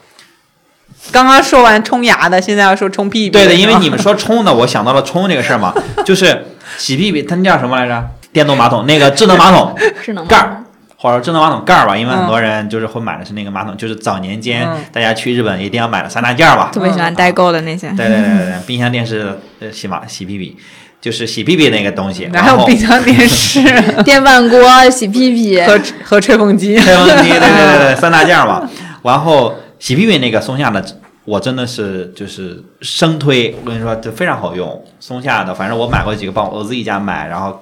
Speaker 1: 刚刚说完冲牙的，现在要说冲屁屁。
Speaker 2: 对的，因为你们说冲的，我想到了冲这个事儿嘛，就是洗屁屁，它那叫什么来着？电动马桶，那个智能马桶
Speaker 3: 智能
Speaker 2: 盖儿。或者智能马桶盖儿吧，因为很多人就是会买的是那个马桶，就是早年间
Speaker 1: 嗯
Speaker 2: 大家去日本一定要买的三大件儿吧，
Speaker 3: 特别喜欢代购的那些。
Speaker 2: 对对对对对，冰箱、电视、呃洗马洗屁屁，就是洗屁屁那个东西。
Speaker 1: 哪
Speaker 2: 然后
Speaker 1: 有冰箱、电视
Speaker 3: 电饭锅、洗屁屁，
Speaker 1: 和和吹风机？
Speaker 2: 吹风机，对对对对，三大件儿嘛。然后洗屁屁那个松下的，我真的是就是生推，我跟你说，这非常好用。松下的，反正我买过几个，帮我自己家买，然后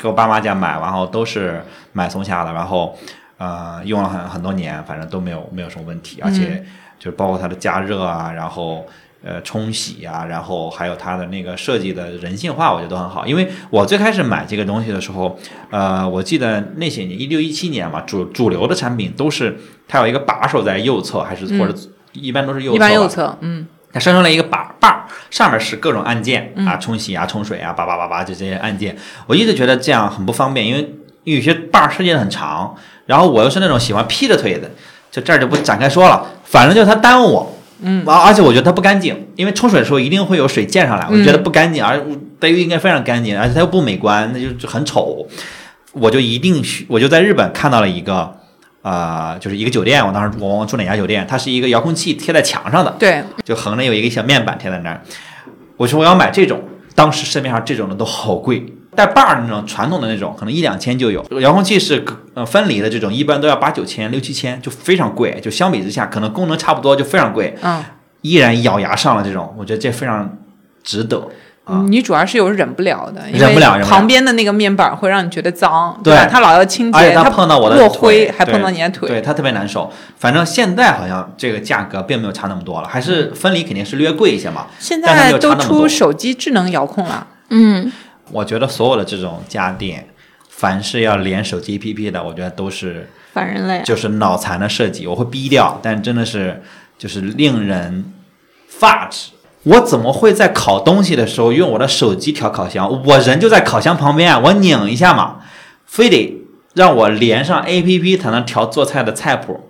Speaker 2: 给我爸妈家买，然后都是买松下的，然后呃用了很很多年，反正都没有没有什么问题，而且。就是包括它的加热啊，然后呃冲洗啊，然后还有它的那个设计的人性化，我觉得都很好。因为我最开始买这个东西的时候，呃，我记得那些年一六一七年嘛，主主流的产品都是它有一个把手在右侧，还是或者一般都是右侧
Speaker 1: 一般右侧，嗯
Speaker 2: 它生成了一个把把儿，上面是各种按键啊，冲洗啊、冲水啊，叭叭叭叭，就这些按键。我一直觉得这样很不方便，因为有些把儿设计的很长，然后我又是那种喜欢劈着腿的，就这儿就不展开说了。反正就是它耽误我，嗯，而且我觉得它不干净，因为冲水的时候一定会有水溅上来，我就觉得不干净，而它又应该非常干净，而且它又不美观，那就就很丑。我就一定去，我就在日本看到了一个。啊、就是一个酒店，我当时我忘了住哪家酒店，它是一个遥控器贴在墙上的，
Speaker 1: 对，
Speaker 2: 就横着有一个小面板贴在那儿。我说我要买这种，当时市面上这种的都好贵，带把儿的那种传统的那种，可能一两千就有。遥控器是呃分离的这种，一般都要八九千、六七千，就非常贵。就相比之下，可能功能差不多，就非常贵。
Speaker 1: 嗯，
Speaker 2: 依然咬牙上了这种，我觉得这非常值得。啊
Speaker 1: 你主要是有忍不了的，因为旁边的那个面板会让你觉得脏，
Speaker 2: 对
Speaker 1: 吧？它老要清洁，
Speaker 2: 它
Speaker 1: 它
Speaker 2: 碰到我的
Speaker 1: 落灰，还碰到你的腿，
Speaker 2: 对它特别难受。反正现在好像这个价格并没有差那么多了，还是分离肯定是略贵一些嘛。
Speaker 1: 现在都出手机智能遥控了，
Speaker 3: 嗯，
Speaker 2: 我觉得所有的这种家电，凡是要连手机 APP 的，我觉得都是
Speaker 3: 反人类。
Speaker 2: 就是脑残的设计，我会逼掉，但真的是就是令人发指。我怎么会在烤东西的时候用我的手机调烤箱？我人就在烤箱旁边，我拧一下嘛，非得让我连上 APP 才能调做菜的菜谱。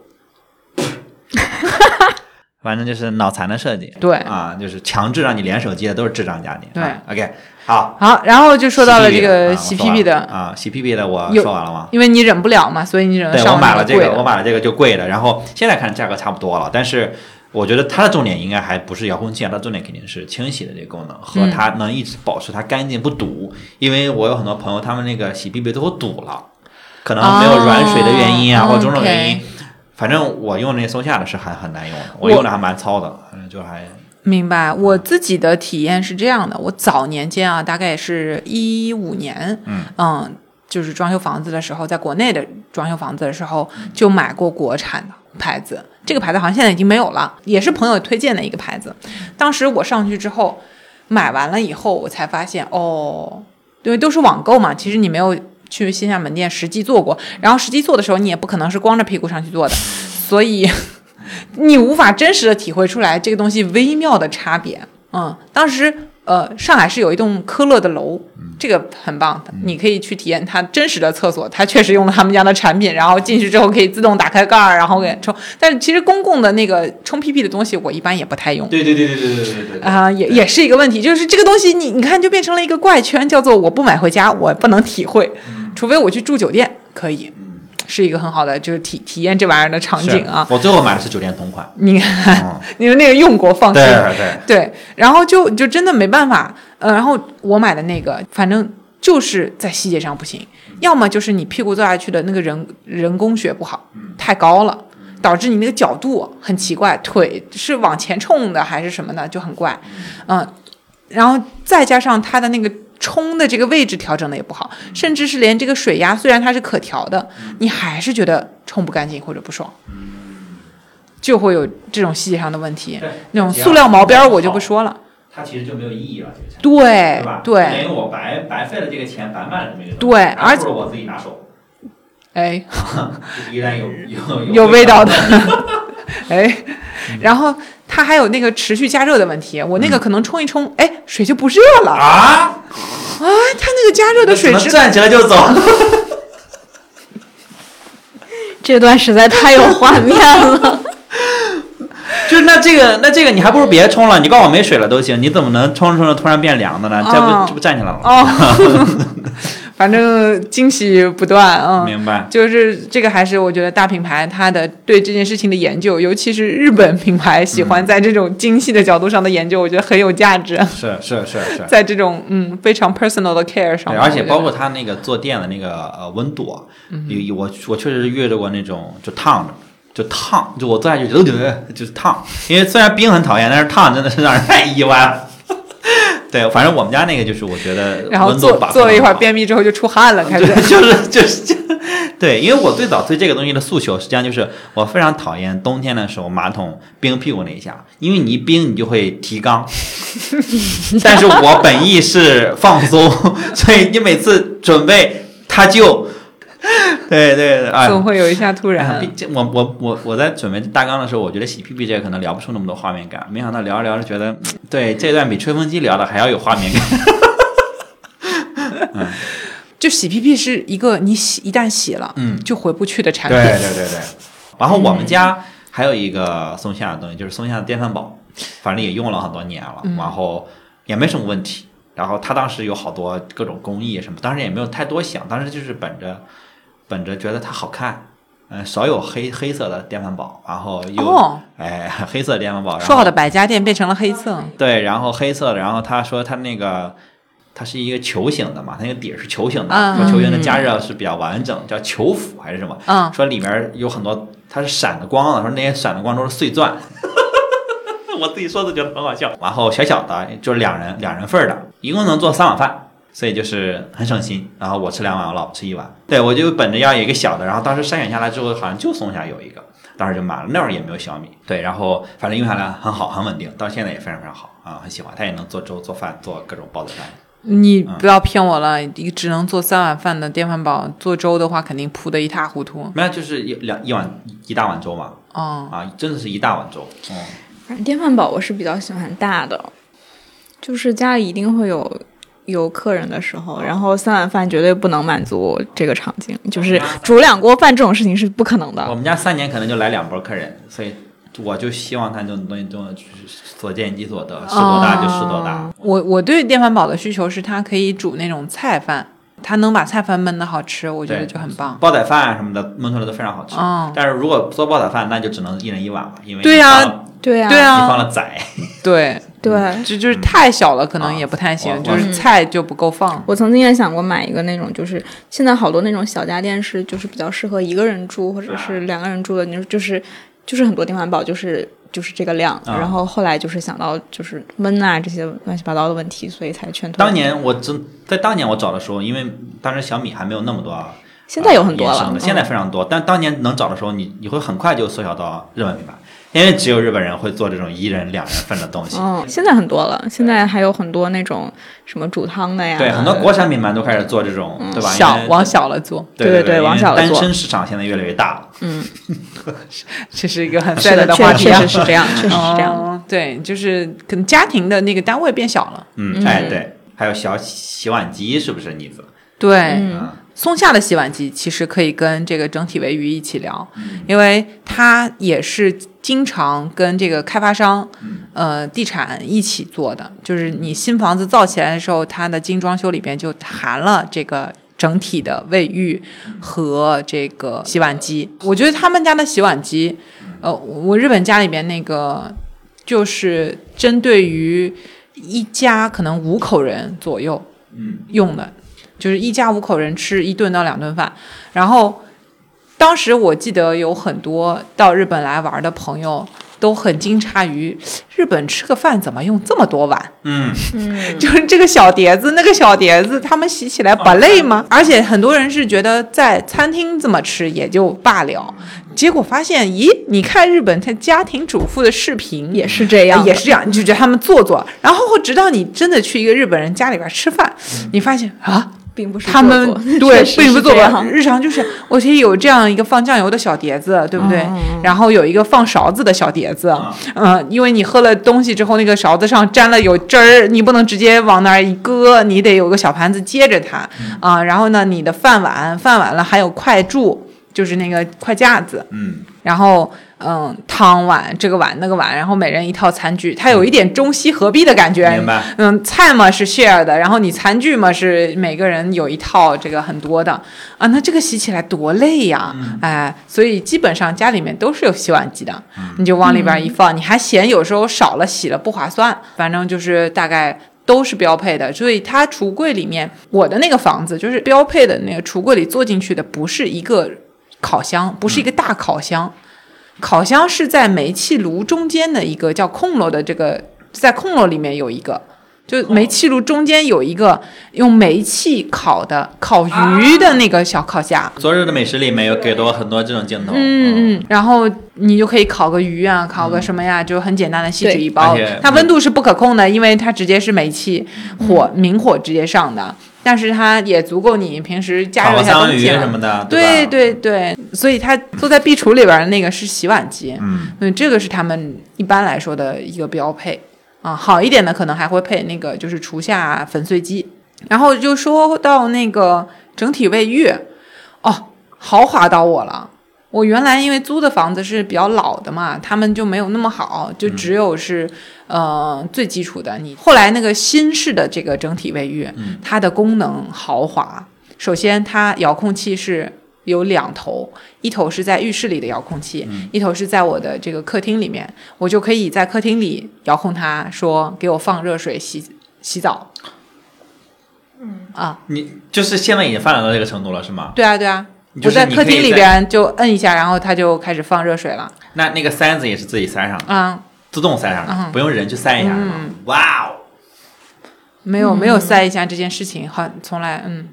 Speaker 2: 反正就是脑残的设计，
Speaker 1: 对
Speaker 2: 啊，就是强制让你连手机的都是智障家庭。
Speaker 1: 对
Speaker 2: 啊，OK，好，
Speaker 1: 好，然后就说到了这个
Speaker 2: 洗
Speaker 1: 洗屁屁的，
Speaker 2: 啊，洗屁屁的我说完了吗？
Speaker 1: 因为你忍不了嘛，所以你只能
Speaker 2: 对，我买了这个，我买了这个就贵的，然后现在看价格差不多了，但是我觉得它的重点应该还不是遥控器啊，它的重点肯定是清洗的这个功能和
Speaker 1: 嗯
Speaker 2: 它能一直保持它干净不堵，因为我有很多朋友他们那个洗屁屁都堵了，可能没有软水的原因啊，
Speaker 1: 哦
Speaker 2: 或者种种原因。反正我用那松下的是还很难用的，我
Speaker 1: 我
Speaker 2: 用的还蛮糙的，反正就还
Speaker 1: 明白，我自己的体验是这样的，我早年间啊，大概是一五年，
Speaker 2: 嗯
Speaker 1: 就是装修房子的时候，在国内的装修房子的时候，就买过国产的牌子。这个牌子好像现在已经没有了，也是朋友推荐的一个牌子。当时我上去之后，买完了以后，我才发现哦，因为都是网购嘛，其实你没有去线下门店实际做过，然后实际做的时候，你也不可能是光着屁股上去做的，所以你无法真实的体会出来这个东西微妙的差别。嗯，当时呃，上海是有一栋科勒的楼，这个很棒，你可以去体验它真实的厕所，它确实用了他们家的产品，然后进去之后可以自动打开盖儿，然后给冲。但是其实公共的那个冲屁屁的东西，我一般也不太用。
Speaker 2: 对对对对对对对对
Speaker 1: 啊、也也是一个问题，就是这个东西你你看就变成了一个怪圈，叫做我不买回家，我不能体会，除非我去住酒店可以，是一个很好的就是体体验这玩意儿的场景啊。
Speaker 2: 我最后买的是酒店同款，
Speaker 1: 你看，
Speaker 2: 嗯，
Speaker 1: 你们那个用过放心
Speaker 2: 对。对
Speaker 1: 对，然后就就真的没办法，呃，然后我买的那个，反正就是在细节上不行，要么就是你屁股坐下去的那个人人工学不好，太高了，导致你那个角度很奇怪，腿是往前冲的还是什么的，就很怪，嗯，然后再加上它的那个。冲的这个位置调整的也不好，甚至是连这个水压，虽然它是可调的，你还是觉得冲不干净或者不爽，就会有这种细节上的问题。那种塑料毛边儿我就不说了。
Speaker 2: 它其实就没有意义了。
Speaker 1: 对
Speaker 2: 对吧？
Speaker 1: 对，
Speaker 2: 等于我白白费了这个钱，白卖了这么一个东西。
Speaker 1: 对
Speaker 2: 还
Speaker 1: 而且
Speaker 2: 我自己拿手，
Speaker 1: 哎，
Speaker 2: 依然有有
Speaker 1: 有味道的，哎，然后它还有那个持续加热的问题，我那个可能冲一冲，哎，水就不热了啊！
Speaker 2: 啊！
Speaker 1: 它那个加热的水是，
Speaker 2: 站起来就走？
Speaker 3: 这段实在太有画面了。
Speaker 2: 就是那这个那这个你还不如别冲了，你告诉我没水了都行，你怎么能冲着冲着突然变凉的呢？这
Speaker 1: 哦
Speaker 2: 不这不站起来了吗？
Speaker 1: 哦，反正惊喜不断啊。嗯
Speaker 2: 明白。
Speaker 1: 就是这个，还是我觉得大品牌它的对这件事情的研究，尤其是日本品牌喜欢在这种精细的角度上的研究，我觉得很有价值。
Speaker 2: 是是是是。
Speaker 1: 在这种嗯非常 personal 的 care 上，面，
Speaker 2: 而且包括它那个坐垫的那个呃温度啊，有有我我确实是遇到过那种就烫着。就烫，就我坐下去就呃就是烫，因为虽然冰很讨厌，但是烫真的是让人太意外了。对，反正我们家那个就是我觉得
Speaker 1: 然后
Speaker 2: 温度把控
Speaker 1: 坐坐了一会儿便秘之后就出汗了，开始。
Speaker 2: 就是就是就对，因为我最早对这个东西的诉求，实际上就是我非常讨厌冬天的时候马桶冰屁股那一下，因为你一冰你就会提肛。但是我本意是放松，所以你每次准备它就，对 对对，啊，
Speaker 1: 总会有一下突
Speaker 2: 哎
Speaker 1: 然
Speaker 2: 呀，这我我我我在准备大纲的时候，我觉得洗屁屁这个可能聊不出那么多画面感，没想到聊着聊着觉得，嗯对这段比吹风机聊的还要有画面感。
Speaker 1: 嗯就洗屁屁是一个你洗一旦洗了，
Speaker 2: 嗯
Speaker 1: 就回不去的产品。
Speaker 2: 对对对对。然后我们家还有一个松下的东西，就是松下的电饭煲，反正也用了很多年了，然后也没什么问题。然后他当时有好多各种工艺什么，当时也没有太多想，当时就是本着本着觉得它好看，嗯、少有黑黑色的电饭煲，然后又、
Speaker 1: 哦
Speaker 2: 哎 黑色的电饭煲，
Speaker 1: 说好的百家店变成了黑色，
Speaker 2: 对，然后黑色的，然后他说他那个它是一个球形的嘛，它那个底儿是球形的，
Speaker 1: 嗯
Speaker 2: 说球形的加热是比较完整，叫球釜还是什么？
Speaker 1: 嗯
Speaker 2: 说里面有很多它是闪的光的，说那些闪的光都是碎钻。我自己说都觉得很好笑。然后小小的，就是两人两人份儿的，一共能做三碗饭，所以就是很省心。然后我吃两碗，我老婆吃一碗。对我就本着要有一个小的，然后当时筛选下来之后，好像就松下有一个，当时就买了。那会儿也没有小米，对，然后反正用下来很好，很稳定，到现在也非常非常好啊，很喜欢。它也能做粥、做饭、做各种煲仔饭。
Speaker 1: 你不要骗我了，一个只能做三碗饭的电饭煲，做粥的话肯定铺的一塌糊涂。
Speaker 2: 没有，就是一两一碗一大碗粥嘛，
Speaker 1: 哦，
Speaker 2: 啊，真的是一大碗粥。嗯，
Speaker 3: 反正电饭煲我是比较喜欢大的，就是家里一定会有有客人的时候，然后三碗饭绝对不能满足这个场景，就是煮两锅饭这种事情是不可能的我。
Speaker 2: 们家三年可能就来两波客人，所以我就希望他这种东西都就是所见即所得，是多大就是多大。
Speaker 1: 哦我我对电饭煲的需求是它可以煮那种菜饭，它能把菜饭焖的好吃，我觉得就很棒。
Speaker 2: 煲仔饭啊什么的焖出来都非常好吃。
Speaker 1: 哦
Speaker 2: 但是如果做煲仔饭，那就只能一人一碗了，因为
Speaker 1: 对呀
Speaker 3: 对呀、
Speaker 1: 对啊
Speaker 2: 你放了仔。
Speaker 1: 对，
Speaker 3: 对。
Speaker 1: 就就是太小了，可能也不太行，
Speaker 2: 啊
Speaker 1: 就是菜就不够放。
Speaker 3: 我曾经也想过买一个那种，就是现在好多那种小家电是就是比较适合一个人住或者是两个人住的，你就是就是很多电饭煲就是就是这个量，
Speaker 2: 啊
Speaker 3: 然后后来就是想到就是焖啊这些乱七八糟的问题，所以才劝退。
Speaker 2: 当年我真在当年我找的时候，因为当时小米还没有那么多啊，
Speaker 3: 现在有很多了
Speaker 2: 现在
Speaker 3: 嗯
Speaker 2: 非常多。但当年能找的时候，你你会很快就缩小到日本品牌，因为只有日本人会做这种一人两人份的东西。
Speaker 3: 嗯，现在很多了，现在还有很多那种什么煮汤的呀，
Speaker 2: 对，很多国产品牌都开始做这种，对吧？
Speaker 1: 小往小了做，
Speaker 2: 对
Speaker 3: 对对往小了做
Speaker 2: 单身市场现在越来越大了。
Speaker 1: 这是一个很帅
Speaker 3: 的，
Speaker 1: 的话题啊
Speaker 3: 确确实。是这样，确实是这样。
Speaker 1: 哦，对，就是可能家庭的那个单位变小了。
Speaker 2: 嗯，哎，对，还有小洗碗机是不是妮子？
Speaker 1: 对，
Speaker 3: 嗯
Speaker 1: 松下的洗碗机其实可以跟这个整体卫浴一起聊，因为它也是经常跟这个开发商、呃地产一起做的。就是你新房子造起来的时候，它的精装修里边就含了这个整体的卫浴和这个洗碗机。我觉得他们家的洗碗机，呃，我日本家里边那个就是针对于一家可能五口人左右
Speaker 2: 嗯
Speaker 1: 用的。就是一家五口人吃一顿到两顿饭，然后当时我记得有很多到日本来玩的朋友都很惊诧于日本吃个饭怎么用这么多碗，
Speaker 2: 嗯，
Speaker 3: 嗯，
Speaker 1: 就是这个小碟子那个小碟子，他们洗起来不累吗？而且很多人是觉得在餐厅这么吃也就罢了，结果发现，咦，你看日本他家庭主妇的视频
Speaker 3: 也是这样的，
Speaker 1: 也是这样，你就觉得他们做作，然后直到你真的去一个日本人家里边吃饭，你发现啊。
Speaker 3: 并不是
Speaker 1: 他们 对并不
Speaker 3: 是这样。
Speaker 1: 日常就是我其实有这样一个放酱油的小碟子，对不对？然后有一个放勺子的小碟子，
Speaker 2: 啊。
Speaker 1: 嗯、因为你喝了东西之后，那个勺子上沾了有汁儿，你不能直接往那儿一搁，你得有个小盘子接着它啊、然后呢，你的饭碗，饭碗了还有筷柱，就是那个筷架子，
Speaker 2: 嗯，
Speaker 1: 然后嗯，汤碗这个碗那个碗，然后每人一套餐具，它有一点中西合璧的感觉。
Speaker 2: 明白。
Speaker 1: 嗯，菜嘛是 share 的，然后你餐具嘛是每个人有一套，这个很多的。啊，那这个洗起来多累呀，哎，所以基本上家里面都是有洗碗机的，你就往里边一放，你还嫌有时候少了洗了不划算，反正就是大概。都是标配的，所以它橱柜里面，我的那个房子就是标配的那个橱柜里坐进去的不是一个烤箱，不是一个大烤箱，烤箱是在煤气炉中间的一个叫空炉的这个，在空炉里面有一个，就煤气炉中间有一个用煤气烤的烤鱼的那个小烤架。
Speaker 2: 昨日的美食里面有给到我很多这种镜头。
Speaker 1: 嗯嗯，然后你就可以烤个鱼啊，烤个什么呀，就很简单的锡纸一包。它温度是不可控的，因为它直接是煤气火明火直接上的，但是它也足够你平时加热一下东西。
Speaker 2: 什么的，
Speaker 1: 对？对对，所以它坐在壁橱里边的那个是洗碗机，
Speaker 2: 嗯，
Speaker 1: 嗯，这个是他们一般来说的一个标配啊。好一点的可能还会配那个就是厨下粉碎机。然后就说到那个整体卫浴，哦，豪华到我了。我原来因为租的房子是比较老的嘛，他们就没有那么好，就只有是、呃最基础的。你后来那个新式的这个整体卫浴，它的功能豪华。首先，它遥控器是有两头，一头是在浴室里的遥控器，一头是在我的这个客厅里面，我就可以在客厅里遥控它，说给我放热水洗洗澡。嗯啊，
Speaker 2: 你就是现在已经发展到这个程度了，是吗？
Speaker 1: 对啊对啊，
Speaker 2: 就是
Speaker 1: 我在客厅里边就摁一下，然后它就开始放热水了。
Speaker 2: 那那个塞子也是自己塞上的，
Speaker 1: 啊、
Speaker 2: 自动塞上的，
Speaker 1: 嗯
Speaker 2: 不用人去塞一下，是吗？哇哦
Speaker 1: 没有没有塞一下这件事情，好从来嗯。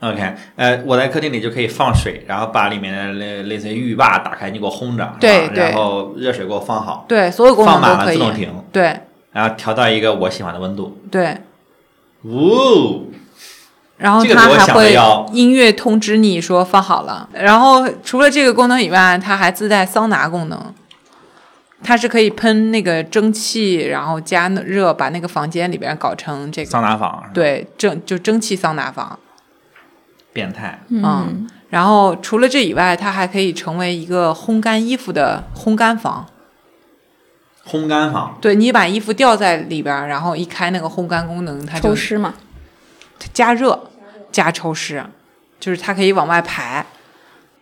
Speaker 2: ！OK，呃，我在客厅里就可以放水，然后把里面的类类似于浴霸打开，你给我烘着，
Speaker 1: 对对
Speaker 2: 然后热水给我放好，
Speaker 1: 对，所有功
Speaker 2: 放满
Speaker 1: 能都可以。
Speaker 2: 了自动停，
Speaker 1: 对
Speaker 2: 然后调到一个我喜欢的温度。
Speaker 1: 对，
Speaker 2: 哦，
Speaker 1: 然后它还会音乐通知你说放好了。然后除了这个功能以外，它还自带桑拿功能。它是可以喷那个蒸汽，然后加热，把那个房间里边搞成这个
Speaker 2: 桑拿房，，
Speaker 1: 对蒸就蒸汽桑拿房。
Speaker 2: 变态，
Speaker 1: 嗯，然后除了这以外，它还可以成为一个烘干衣服的烘干房。
Speaker 2: 烘干房，
Speaker 1: 对你把衣服吊在里边儿，然后一开那个烘干功能，它就
Speaker 3: 抽湿嘛，
Speaker 1: 加热加抽湿，就是它可以往外排，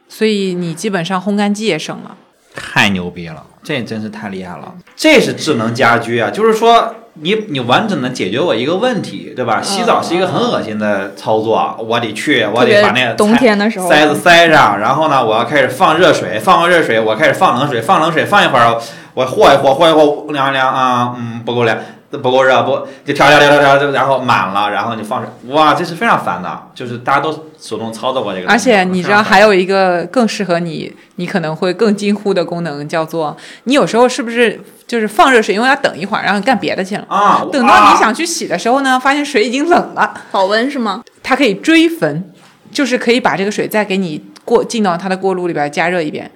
Speaker 1: 所以你基本上烘干机也省了。
Speaker 2: 太牛逼了，这真是太厉害了。这是智能家居啊，就是说你你完整的解决我一个问题，对吧？洗澡是一个很恶心的操作，我得去，我得把那个
Speaker 3: 冬天的时候
Speaker 2: 塞子塞上，然后呢，我要开始放热水，放完热水，我开始放冷水，放冷水，放一会儿，我和一和，和一和，凉一凉啊，嗯，不够凉。不够热，不就调调调调调，然后满了，然后你放水，哇，这是非常烦的，就是大家都手动操作过这个。
Speaker 1: 而且你知道还有一个更适合你，你可能会更惊呼的功能，叫做你有时候是不是就是放热水，因为要等一会儿，然后干别的去了。
Speaker 2: 啊，
Speaker 1: 等到你想去洗的时候呢，发现水已经冷了，
Speaker 3: 保温是吗？
Speaker 1: 它可以追焚，就是可以把这个水再给你过进到它的锅炉里边加热一遍。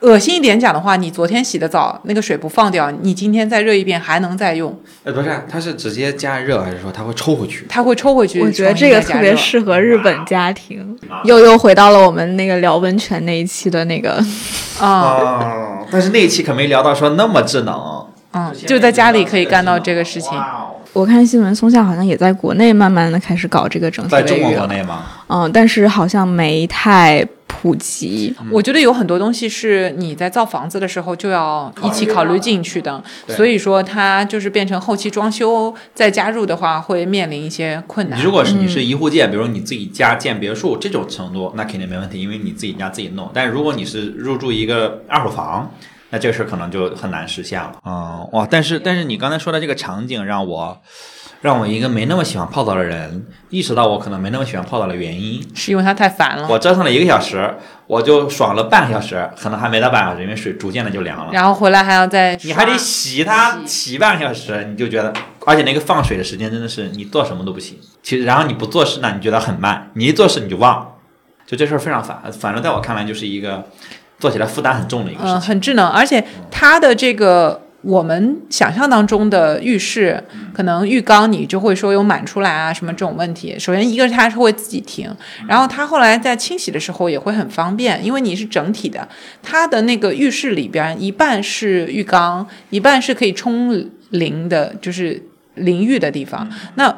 Speaker 1: 恶心一点讲的话，你昨天洗的澡，那个水不放掉，你今天再热一遍还能再用，
Speaker 2: 呃，不是，它是直接加热，还是说它会抽回去？
Speaker 1: 它会抽回去。
Speaker 3: 我觉得这个特别适合日本家庭。又又回到了我们那个聊温泉那一期的那个，
Speaker 1: 啊，
Speaker 2: 哦，但是那一期可没聊到说那么智能，
Speaker 1: 嗯，就在家里可以干到这个事情。
Speaker 3: 我看新闻松下好像也在国内慢慢的开始搞这个整体
Speaker 2: 在中国
Speaker 3: 卫浴了，
Speaker 2: 国内吗？
Speaker 3: 嗯，但是好像没太普及。
Speaker 1: 我觉得有很多东西是你在造房子的时候就要一起考虑进去的，所以说它就是变成后期装修再加入的话，会面临一些困难。
Speaker 2: 如果是你是一户建，比如你自己家建别墅这种程度，那肯定没问题，因为你自己家自己弄。但是如果你是入住一个二手房，那这个事儿可能就很难实现了。嗯，哇！但是但是你刚才说的这个场景让我。让我一个没那么喜欢泡澡的人意识到我可能没那么喜欢泡澡的原因。
Speaker 1: 是因为它太烦了，
Speaker 2: 我折腾了一个小时，我就爽了半个小时，可能还没到半个小时，因为水逐渐的就凉了。
Speaker 1: 然后回来还要再
Speaker 2: 你还得洗它洗半个小时，你就觉得，而且那个放水的时间真的是你做什么都不行。其实，然后你不做事呢，你觉得很慢；你一做事你就忘，就这事儿非常烦。反正在我看来，就是一个做起来负担很重的一个事
Speaker 1: 嗯，
Speaker 2: 情。
Speaker 1: 很智能，而且它的这个我们想象当中的浴室，可能浴缸你就会说有满出来啊什么这种问题。首先一个是它是会自己停，然后它后来在清洗的时候也会很方便，因为你是整体的，它的那个浴室里边一半是浴缸，一半是可以冲淋的，就是淋浴的地方。那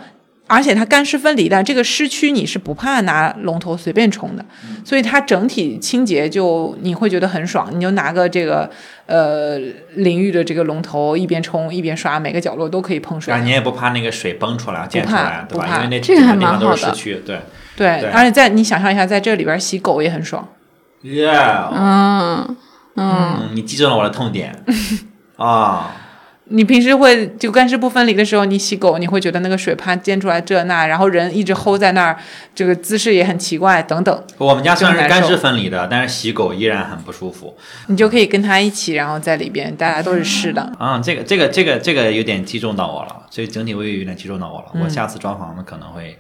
Speaker 1: 而且它干湿分离的，这个湿区你是不怕拿龙头随便冲的，所以它整体清洁就你会觉得很爽，你就拿个这个呃淋浴的这个龙头一边冲一边刷，每个角落都可以碰水
Speaker 2: 然后。你也不怕那个水崩出来、溅出来，对吧？
Speaker 1: 不怕
Speaker 2: 因为那
Speaker 3: 这个还
Speaker 2: 几地方
Speaker 3: 蛮好的
Speaker 2: 都是湿区，对。
Speaker 1: 对，
Speaker 2: 对
Speaker 1: 而且在你想象一下，在这里边洗狗也很爽。
Speaker 2: Yeah，
Speaker 3: 嗯嗯，
Speaker 2: 嗯，你击中了我的痛点啊！
Speaker 1: 你平时会就干湿不分离的时候，你洗狗，你会觉得那个水啪溅出来这那，然后人一直 hold 在那儿，这个姿势也很奇怪，等等，
Speaker 2: 我们家虽然是干湿分离的，但是洗狗依然很不舒服。
Speaker 1: 你就可以跟他一起，然后在里边，大家都是湿的。
Speaker 2: 啊、这个这个这个这个有点击中到我了，所以整体卫浴有点击中到我了。
Speaker 1: 嗯
Speaker 2: 我下次装潢呢可能会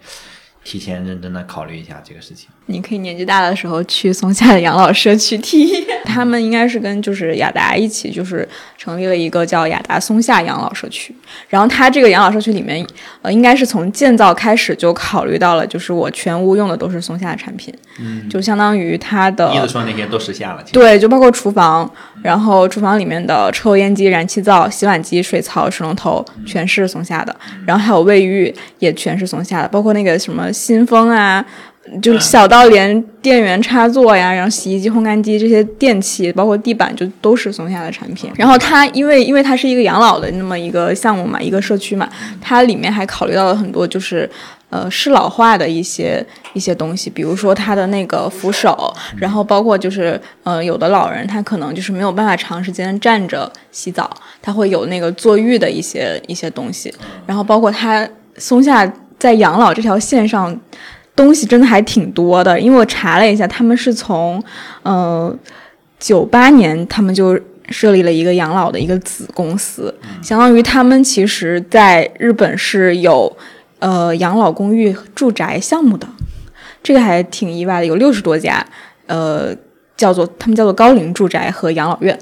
Speaker 2: 提前认真的考虑一下这个事情。
Speaker 3: 你可以年纪大的时候去松下的养老社区体验。他们应该是跟就是雅达一起，就是成立了一个叫雅达松下养老社区。然后它这个养老社区里面，呃，应该是从建造开始就考虑到了，就是我全屋用的都是松下的产品，嗯，就相当于它的
Speaker 2: 意思说那些都实现了，
Speaker 3: 对，就包括厨房，然后厨房里面的抽油烟机、燃气灶、洗碗机、水槽、水龙头全是松下的，然后还有卫浴也全是松下的，包括那个什么新风啊，就小到连电源插座呀，然后洗衣机、烘干机这些电器，包括地板，就都是松下的产品。然后它因为因为它是一个养老的那么一个项目嘛，一个社区嘛，它里面还考虑到了很多就是。呃，适老化的一些一些东西，比如说它的那个扶手，然后包括就是呃，有的老人他可能就是没有办法长时间站着洗澡，他会有那个坐浴的一些一些东西，然后包括它松下在养老这条线上东西真的还挺多的，因为我查了一下，他们是从呃九八年他们就设立了一个养老的一个子公司，相当于他们其实在日本是有呃养老公寓住宅项目的，这个还挺意外的，有六十多家，呃，叫做他们叫做高龄住宅和养老院。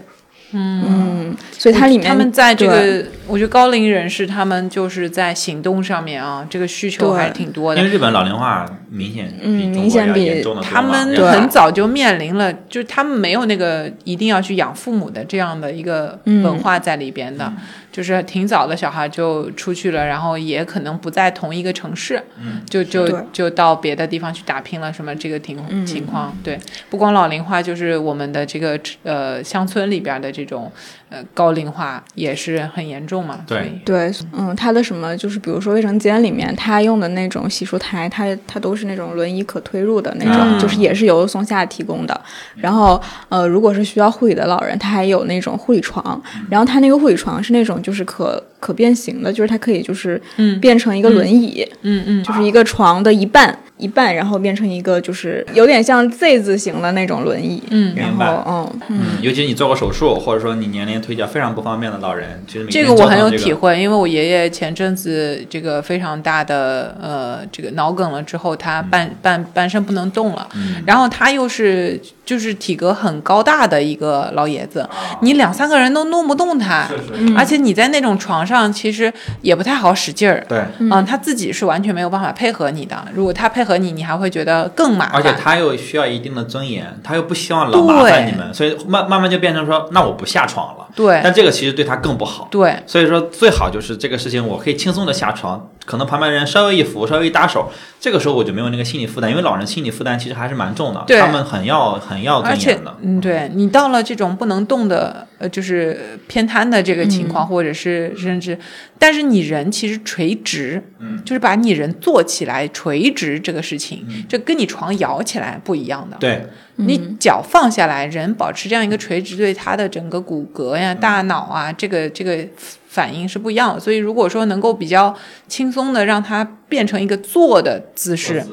Speaker 3: 嗯所以它里面
Speaker 1: 他们在这个，我觉得高龄人士他们就是在行动上面啊，这个需求还是挺多的。
Speaker 2: 因为。日本老龄化明显
Speaker 3: 嗯
Speaker 2: 比中国
Speaker 3: 明显比
Speaker 2: 要严重的
Speaker 1: 他们很早就面临了，就是他们没有那个一定要去养父母的这样的一个
Speaker 3: 嗯。
Speaker 1: 文化在里边的，就是挺早的小孩就出去了，然后也可能不在同一个城市，就就就到别的地方去打拼了，什么这个情情况。对，不光老龄化，就是我们的这个呃乡村里边的这种呃高龄化也是很严重嘛。
Speaker 2: 对
Speaker 3: 对，嗯，它的什么就是比如说卫生间里面，它用的那种洗漱台，它它都是那种轮椅可推入的那种，
Speaker 2: 嗯
Speaker 3: 就是也是由松下提供的。然后呃，如果是需要护理的老人，他还有那种护理床，然后他那个护理床是那种就是可可变形的，就是它可以就是
Speaker 1: 嗯
Speaker 3: 变成一个轮椅，
Speaker 1: 嗯嗯，
Speaker 3: 就是一个床的一半。一半，然后变成一个就是有点像 Z 字形的那种轮椅，
Speaker 1: 嗯。
Speaker 3: 然
Speaker 2: 明白。
Speaker 3: 后嗯。
Speaker 2: 嗯，尤其你做过手术，或者说你年龄腿脚非常不方便的老人，其实每
Speaker 1: 这个我很有。体会，因为我爷爷前阵子这个非常大的呃这个脑梗了之后，他半半半身不能动了，
Speaker 2: 嗯。
Speaker 1: 然后他又是就是体格很高大的一个老爷子，你两三个人都弄不动他，而且你在那种床上其实也不太好使劲儿。
Speaker 2: 对，
Speaker 1: 嗯，他自己是完全没有办法配合你的。如果他配合你，你还会觉得更麻烦。
Speaker 2: 而且他又需要一定的尊严，他又不希望老麻烦你们，所以慢慢慢就变成说，那我不下床了。
Speaker 1: 对
Speaker 2: 但这个其实对他更不好。
Speaker 1: 对
Speaker 2: 所以说最好就是这个事情，我可以轻松的下床，可能旁边人稍微一扶，稍微一搭手，这个时候我就没有那个心理负担，因为老人心理负担其实还是蛮重的，他们很要很要尊严的。，
Speaker 1: 嗯，对你到了这种不能动的，呃，就是偏瘫的这个情况，或者是甚至，但是你人其实垂直，
Speaker 2: 嗯，
Speaker 1: 就是把你人坐起来垂直这个事情，这跟你床摇起来不一样的。
Speaker 2: 对，
Speaker 1: 你脚放下来，人保持这样一个垂直，对他的整个骨骼呀、大脑啊，这个这个反应是不一样的。所以，如果说能够比较轻松的让它变成一个坐的姿势，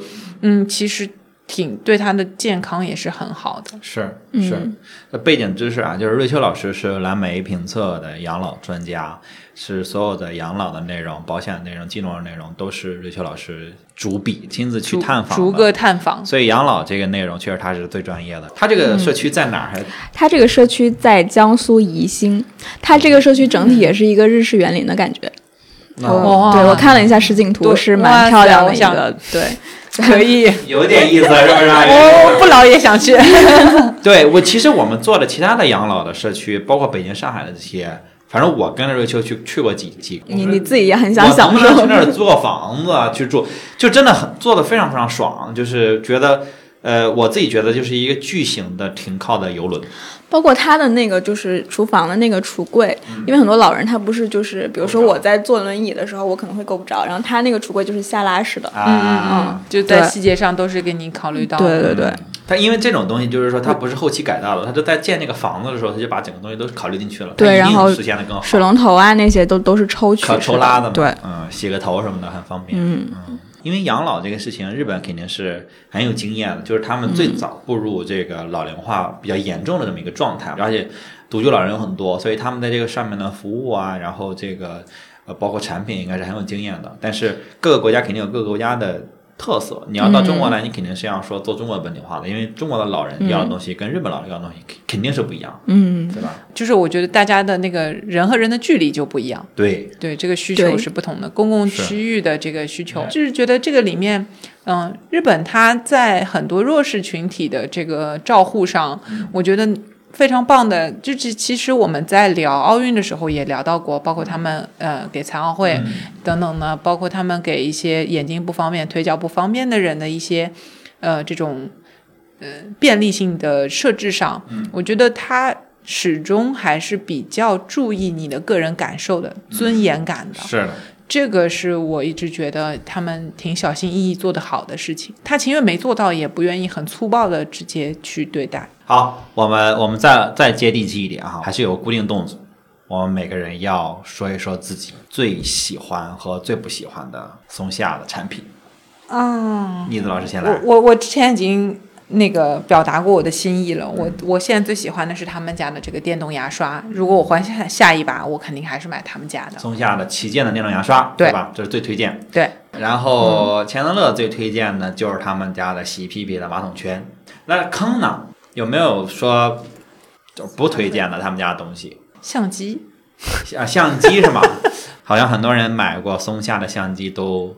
Speaker 1: 嗯，其实挺对他的健康也是很好的。
Speaker 2: 是
Speaker 3: 嗯
Speaker 2: 是，这背景知识啊，就是瑞秋老师是蓝莓评测的养老专家，是所有的养老的内容、保险的内容、金融的内容都是瑞秋老师主笔亲自去探访的。
Speaker 1: 逐个探访。
Speaker 2: 所以养老这个内容确实他是最专业的。他这个社区在哪儿？还
Speaker 3: 他这个社区在江苏宜兴，他这个社区整体也是一个日式园林的感觉。
Speaker 2: 哦
Speaker 3: 对我看了一下实景图，是蛮漂亮的一个。对，
Speaker 1: 可以，
Speaker 2: 有点意思，是不是？
Speaker 1: 我不老也想去。
Speaker 2: 对我，其实我们做的其他的养老的社区，包括北京、上海的这些，反正我跟着瑞秋去去过几几个。
Speaker 3: 你你自己也很想
Speaker 2: 我
Speaker 3: 享受
Speaker 2: 能不能去那儿租个房子啊去住？就真的很做的非常非常爽，就是觉得呃，我自己觉得就是一个巨型的停靠的游轮。
Speaker 3: 包括它的那个就是厨房的那个橱柜，因为很多老人他不是就是，比如说我在坐轮椅的时候，我可能会够不着，然后他那个橱柜就是下拉式的，
Speaker 2: 嗯嗯嗯，
Speaker 1: 就在细节上都是给你考虑到的。
Speaker 3: 对对对，
Speaker 2: 它因为这种东西就是说它不是后期改造的，它就在建那个房子的时候，它就把整个东西都考虑进去了，
Speaker 3: 对然后
Speaker 2: 实现的更好。
Speaker 3: 水龙头啊那些都都是抽取
Speaker 2: 抽拉的嘛，
Speaker 3: 对，
Speaker 2: 嗯，洗个头什么的很方便，
Speaker 3: 嗯。
Speaker 2: 嗯因为养老这个事情，日本肯定是很有经验的，就是他们最早步入这个老龄化比较严重的这么一个状态，而且独居老人有很多，所以他们在这个上面的服务啊，然后这个呃包括产品应该是很有经验的。但是各个国家肯定有各个国家的特色，你要到中国来，你肯定是要说做中国本地化的，因为中国的老人要的东西跟日本老人要的东西肯肯定是不一样，
Speaker 3: 嗯，
Speaker 2: 对吧？
Speaker 1: 就是我觉得大家的那个人和人的距离就不一样。
Speaker 2: 对，
Speaker 1: 对这个需求是不同的，公共区域的这个需求，
Speaker 2: 对。
Speaker 1: 就是觉得这个里面，嗯，日本它在很多弱势群体的这个照护上，我觉得非常棒的。就是其实我们在聊奥运的时候也聊到过，包括他们呃给残奥会等等呢，包括他们给一些眼睛不方便、腿脚不方便的人的一些呃这种呃便利性的设置上，我觉得他。始终还是比较注意你的个人感受的、尊严感的，
Speaker 2: 是的。
Speaker 1: 这个是我一直觉得他们挺小心翼翼做得好的事情。他情愿没做到，也不愿意很粗暴的直接去对待。
Speaker 2: 好，我们我们再再接地气一点哈，还是有固定动作。我们每个人要说一说自己最喜欢和最不喜欢的松下的产品。
Speaker 1: 啊、
Speaker 2: 栗子老师先来。
Speaker 1: 我我之前已经那个表达过我的心意了。我我现在最喜欢的是他们家的这个电动牙刷。如果我换下下一把，我肯定还是买他们家的。
Speaker 2: 松下的旗舰的电动牙刷，
Speaker 1: 对
Speaker 2: 吧？这是最推荐。
Speaker 1: 对，
Speaker 2: 然后钱德勒最推荐的就是他们家的洗屁屁的马桶圈。那坑呢？有没有说就不推荐的他们家的东西？
Speaker 1: 相机
Speaker 2: 啊，相机是吗？好像很多人买过松下的相机都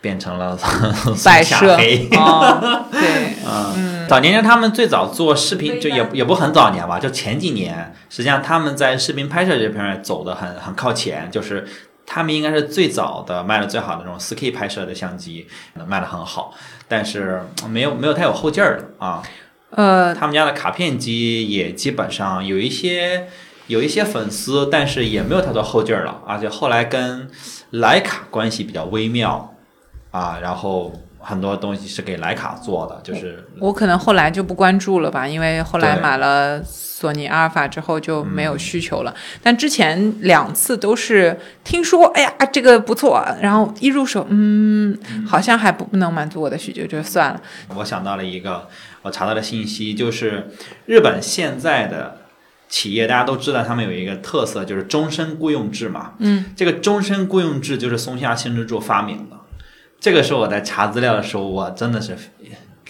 Speaker 2: 变成了 松
Speaker 1: 摆
Speaker 2: 下
Speaker 1: 设
Speaker 2: 黑。
Speaker 1: 哦，对，
Speaker 2: 嗯，早年间他们最早做视频，就也也不很早年吧，就前几年，实际上他们在视频拍摄这方面走的很很靠前，就是他们应该是最早的卖的最好的这种 4K 拍摄的相机，卖的很好，但是没有没有太有后劲儿了啊。
Speaker 1: 呃，
Speaker 2: 他们家的卡片机也基本上有一些有一些粉丝，但是也没有太多后劲儿了，而且后来跟徕卡关系比较微妙啊，然后很多东西是给徕卡做的，就是
Speaker 1: 我可能后来就不关注了吧，因为后来买了索尼阿尔法之后就没有需求了。但之前两次都是听说，哎呀，这个不错，然后一入手，嗯，好像还不不能满足我的需求，就算了。
Speaker 2: 我想到了一个我查到的信息，就是日本现在的企业，大家都知道他们有一个特色，就是终身雇佣制嘛。
Speaker 1: 嗯，
Speaker 2: 这个终身雇佣制就是松下幸之助发明的。这个是我在查资料的时候，我真的是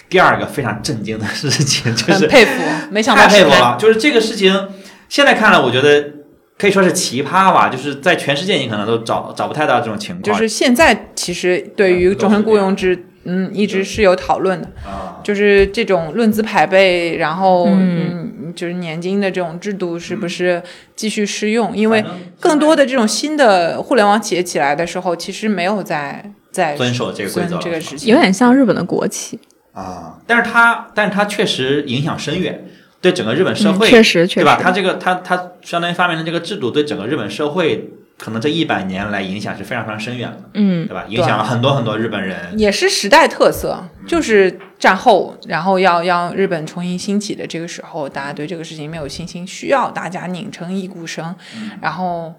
Speaker 2: 第二个非常震惊的事情，就是
Speaker 1: 佩服，没想到
Speaker 2: 太佩服。了。就是这个事情，现在看来，我觉得可以说是奇葩吧。就是在全世界，你可能都找找不太到这种情况。
Speaker 1: 就是现在其实对于终身雇佣制，嗯，一直是有讨论的，
Speaker 2: 啊，
Speaker 1: 就是这种论资排辈，然后
Speaker 3: 嗯
Speaker 1: 嗯，就是年金的这种制度是不是继续适用？因为更多的这种新的互联网企业起来的时候，其实没有在在
Speaker 2: 遵守这个规则
Speaker 1: 这个事情，
Speaker 3: 有点像日本的国企，
Speaker 2: 啊，但是它，但是它确实影响深远，对整个日本社会，
Speaker 3: 嗯确实确
Speaker 2: 对吧？
Speaker 3: 实
Speaker 2: 它这个，它它相当于发明的这个制度，对整个日本社会，可能这一百年来影响是非常非常深远的，
Speaker 3: 嗯
Speaker 2: 对吧？影响了很多很多日本人。
Speaker 1: 也是时代特色，就是战后，然后要让日本重新兴起的这个时候，大家对这个事情没有信心，需要大家拧成一股绳，然后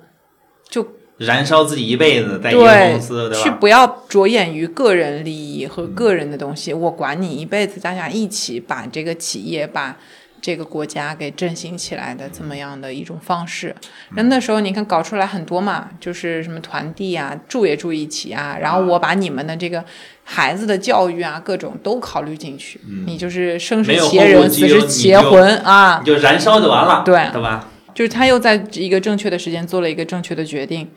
Speaker 1: 就
Speaker 2: 燃烧自己一辈子在一个
Speaker 1: 对
Speaker 2: 公司，对吧？
Speaker 1: 去不要着眼于个人利益和个人的东西，我管你一辈子，大家一起把这个企业把。这个国家给振兴起来的这么样的一种方式，那那时候你看搞出来很多嘛，就是什么团地啊，住也住一起啊，然后我把你们的这个孩子的教育啊，各种都考虑进去，你就是生是
Speaker 2: 没有
Speaker 1: 企业人，死是
Speaker 2: 忧你就
Speaker 1: 企业魂啊，
Speaker 2: 你就燃烧就完了，
Speaker 1: 对
Speaker 2: 对吧？
Speaker 1: 就是他又在一个正确的时间做了一个正确的决定，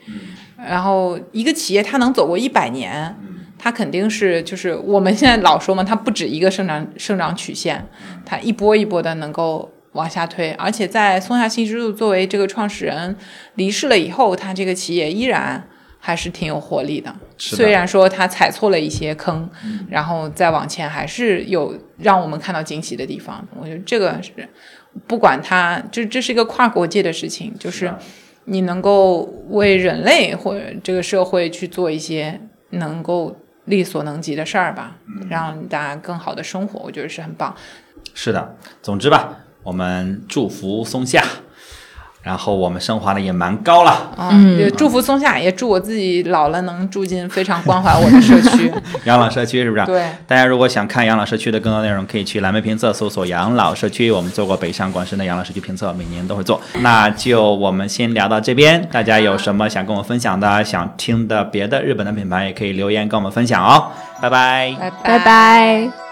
Speaker 1: 然后一个企业它能走过一百年，它肯定是就是我们现在老说嘛，它不止一个生长生长曲线，它一波一波的能够往下推，而且在松下幸之助作为这个创始人离世了以后，他这个企业依然还是挺有活力的。
Speaker 2: 的
Speaker 1: 虽然说他踩错了一些坑，然后再往前还是有让我们看到惊喜的地方。我觉得这个是不管他，就这是一个跨国界的事情，就是你能够为人类或者这个社会去做一些能够力所能及的事儿吧，让大家更好的生活，我觉得是很棒。
Speaker 2: 是的，总之吧，我们祝福松下，然后我们升华的也蛮高了。
Speaker 1: 嗯，也祝福松下，也祝我自己老了能住进非常关怀我的社区。
Speaker 2: 养老社区是不是？
Speaker 1: 对，
Speaker 2: 大家如果想看养老社区的更多内容，可以去蓝莓评测搜索养老社区。我们做过北上广深的养老社区评测，每年都会做。那就我们先聊到这边，大家有什么想跟我分享的，想听的别的日本的品牌，也可以留言跟我们分享哦。拜拜。
Speaker 1: 拜
Speaker 4: 拜